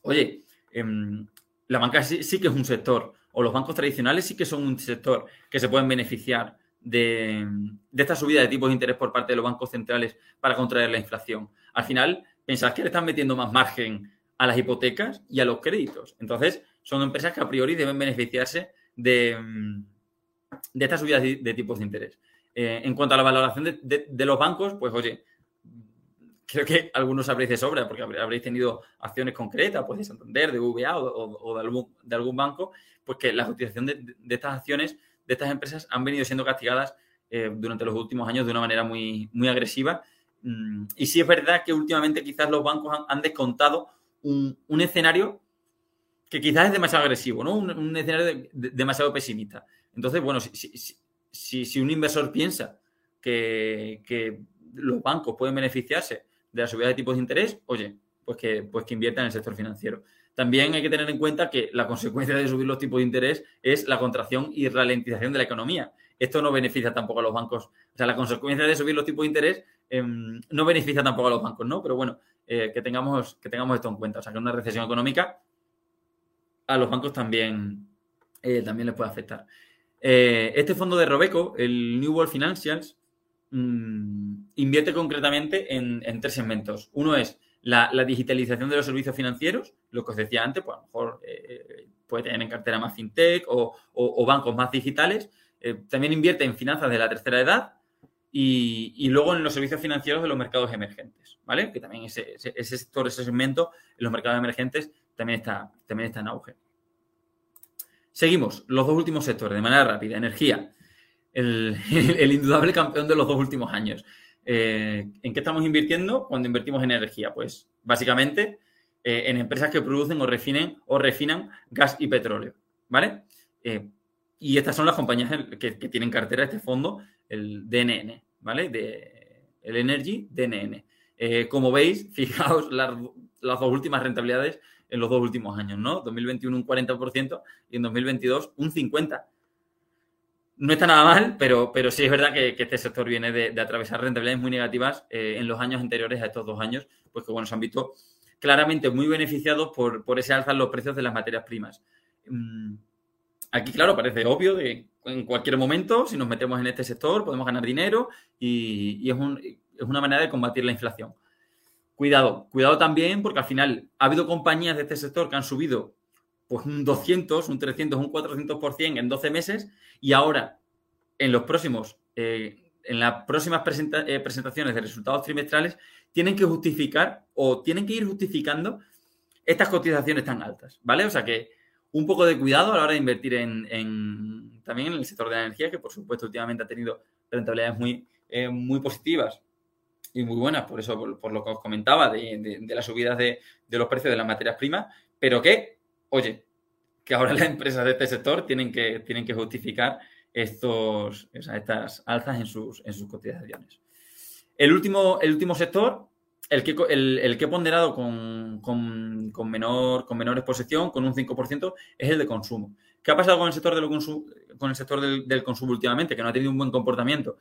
oye, em, la banca sí, que es un sector, o los bancos tradicionales sí que son un sector que se pueden beneficiar de, esta subida de tipos de interés por parte de los bancos centrales para contraer la inflación. Al final, pensás que le están metiendo más margen a las hipotecas y a los créditos. Entonces, son empresas que a priori deben beneficiarse de, de estas subidas de, tipos de interés. Eh, en cuanto a la valoración de, los bancos, pues oye, creo que algunos habréis de sobra, porque habréis tenido acciones concretas, pues de Santander, de VA o, de, algún, banco, pues que la utilización de, estas acciones, de estas empresas, han venido siendo castigadas eh, durante los últimos años de una manera muy, muy agresiva. Mm, y sí es verdad que últimamente quizás los bancos han, descontado un, escenario que quizás es demasiado agresivo, ¿no? Un, escenario demasiado pesimista. Entonces, bueno, si, si, un inversor piensa que, que los bancos pueden beneficiarse de la subida de tipos de interés, oye, pues que, pues que invierta en el sector financiero. También hay que tener en cuenta que la consecuencia de subir los tipos de interés es la contracción y ralentización de la economía. Esto no beneficia tampoco a los bancos. O sea, la consecuencia de subir los tipos de interés em, no beneficia tampoco a los bancos, ¿no? Pero bueno, eh, que, tengamos, que tengamos esto en cuenta. O sea, que una recesión económica a los bancos también, eh, también les puede afectar. Eh, este fondo de Robeco, el New World Financials, Mm, invierte concretamente en, tres segmentos. Uno es la, digitalización de los servicios financieros, lo que os decía antes, pues a lo mejor eh, puede tener en cartera más fintech o, bancos más digitales. Eh, también invierte en finanzas de la tercera edad y, luego en los servicios financieros de los mercados emergentes, ¿vale? Que también ese, sector, ese segmento en los mercados emergentes también está, también está en auge. Seguimos, los dos últimos sectores, de manera rápida. Energía. el, indudable campeón de los dos últimos años. Eh, ¿En qué estamos invirtiendo cuando invertimos en energía? Pues básicamente eh, en empresas que producen o refinen o refinan gas y petróleo, ¿vale? Eh, y estas son las compañías que, tienen cartera este fondo, el DNN, ¿vale? De, el Energy DNN. Como veis, fijaos las, dos últimas rentabilidades en los dos últimos años, ¿no? 2021 un 40% y en 2022 un 50%. No está nada mal, pero, pero sí es verdad que, este sector viene de, atravesar rentabilidades muy negativas eh, en los años anteriores a estos dos años, pues que bueno, se han visto claramente muy beneficiados por, por ese alza en los precios de las materias primas. Mm, aquí, claro, parece obvio de en cualquier momento, si nos metemos en este sector, podemos ganar dinero y, es, es una manera de combatir la inflación. Cuidado, cuidado también porque al final ha habido compañías de este sector que han subido pues un 200, un 300, un 400% en 12 meses y ahora en los próximos, eh, en las próximas eh, presentaciones de resultados trimestrales tienen que justificar o tienen que ir justificando estas cotizaciones tan altas, ¿vale? O sea que un poco de cuidado a la hora de invertir en, también en el sector de la energía, que por supuesto últimamente ha tenido rentabilidades muy, eh, muy positivas y muy buenas, por eso, por, lo que os comentaba, de, las subidas de, de, los precios de las materias primas, pero que oye, que ahora las empresas de este sector tienen que, tienen que justificar estos, estas alzas en sus, en sus cotizaciones. El último, el último sector, el que, el, que he ponderado con, con, menor, con menor exposición, con un 5%, es el de consumo. ¿Qué ha pasado con el sector, del, con el sector del, consumo últimamente? Que no ha tenido un buen comportamiento.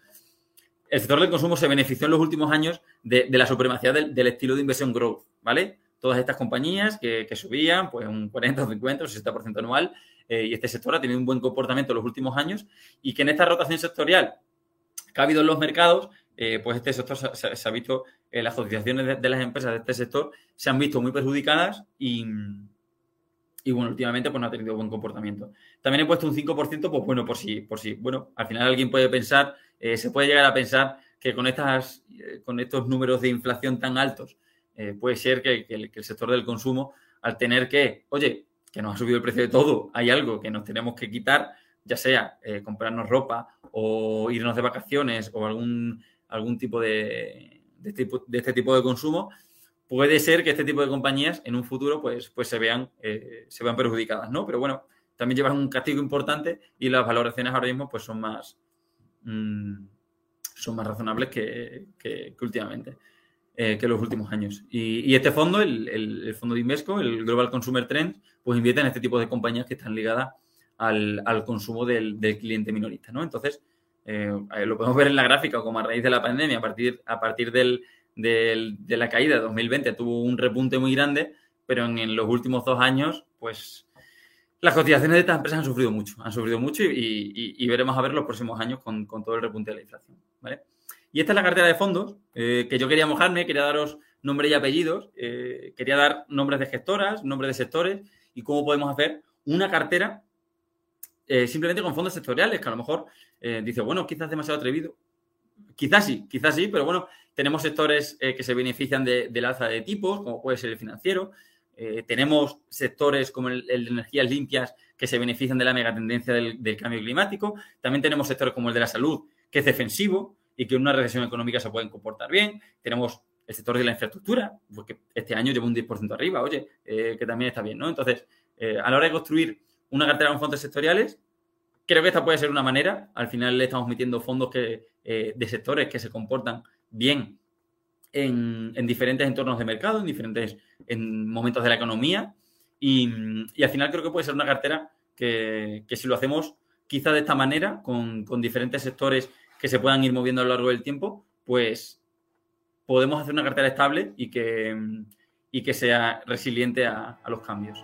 El sector del consumo se benefició en los últimos años de, la supremacía del, estilo de inversión growth, ¿vale? todas estas compañías que, subían pues un 40, 50 o 60% anual eh, y este sector ha tenido un buen comportamiento en los últimos años y que en esta rotación sectorial que ha habido en los mercados, eh, pues este sector se, ha visto, eh, las cotizaciones de, las empresas de este sector se han visto muy perjudicadas y, y bueno, últimamente pues no ha tenido buen comportamiento. También he puesto un 5%, pues bueno, por si, por si, bueno, al final alguien puede pensar, se puede llegar a pensar que con, estas, con estos números de inflación tan altos, eh, puede ser que, el, sector del consumo, al tener que, oye, que nos ha subido el precio de todo, hay algo que nos tenemos que quitar, ya sea eh, comprarnos ropa o irnos de vacaciones o algún, algún tipo de, este de, este tipo de consumo, puede ser que este tipo de compañías en un futuro pues, pues se, vean, eh, se vean perjudicadas, ¿no? Pero bueno, también llevan un castigo importante y las valoraciones ahora mismo pues son más, mm, son más razonables que, que últimamente. Eh, que los últimos años. Y, este fondo, el, fondo de Invesco, el Global Consumer Trends, pues invierte en este tipo de compañías que están ligadas al, consumo del, cliente minorista, ¿no? Entonces, eh, lo podemos ver en la gráfica, como a raíz de la pandemia, a partir, a partir del, de la caída de 2020 tuvo un repunte muy grande, pero en, los últimos dos años, pues las cotizaciones de estas empresas han sufrido mucho, han sufrido mucho y, veremos a ver los próximos años con, con todo el repunte de la inflación, ¿vale? Y esta es la cartera de fondos eh, que yo quería mojarme, quería daros nombre y apellidos, eh, quería dar nombres de gestoras, nombres de sectores y cómo podemos hacer una cartera eh, simplemente con fondos sectoriales, que a lo mejor dice, bueno, quizás demasiado atrevido. Quizás sí, quizás sí, pero bueno, tenemos sectores que se benefician de, del alza de tipos, como puede ser el financiero. tenemos sectores como el, de energías limpias que se benefician de la megatendencia del, del cambio climático. También tenemos sectores como el de la salud, que es defensivo y que en una recesión económica se pueden comportar bien. Tenemos el sector de la infraestructura, porque este año lleva un 10% arriba, oye, eh, que también está bien, ¿no? Entonces, eh, a la hora de construir una cartera con fondos sectoriales, creo que esta puede ser una manera. Al final le estamos metiendo fondos que, eh, de sectores que se comportan bien en, diferentes entornos de mercado, en diferentes en momentos de la economía. Y, al final creo que puede ser una cartera que, si lo hacemos quizá de esta manera, con, con diferentes sectores que se puedan ir moviendo a lo largo del tiempo, pues podemos hacer una cartera estable y que, y que sea resiliente a los cambios.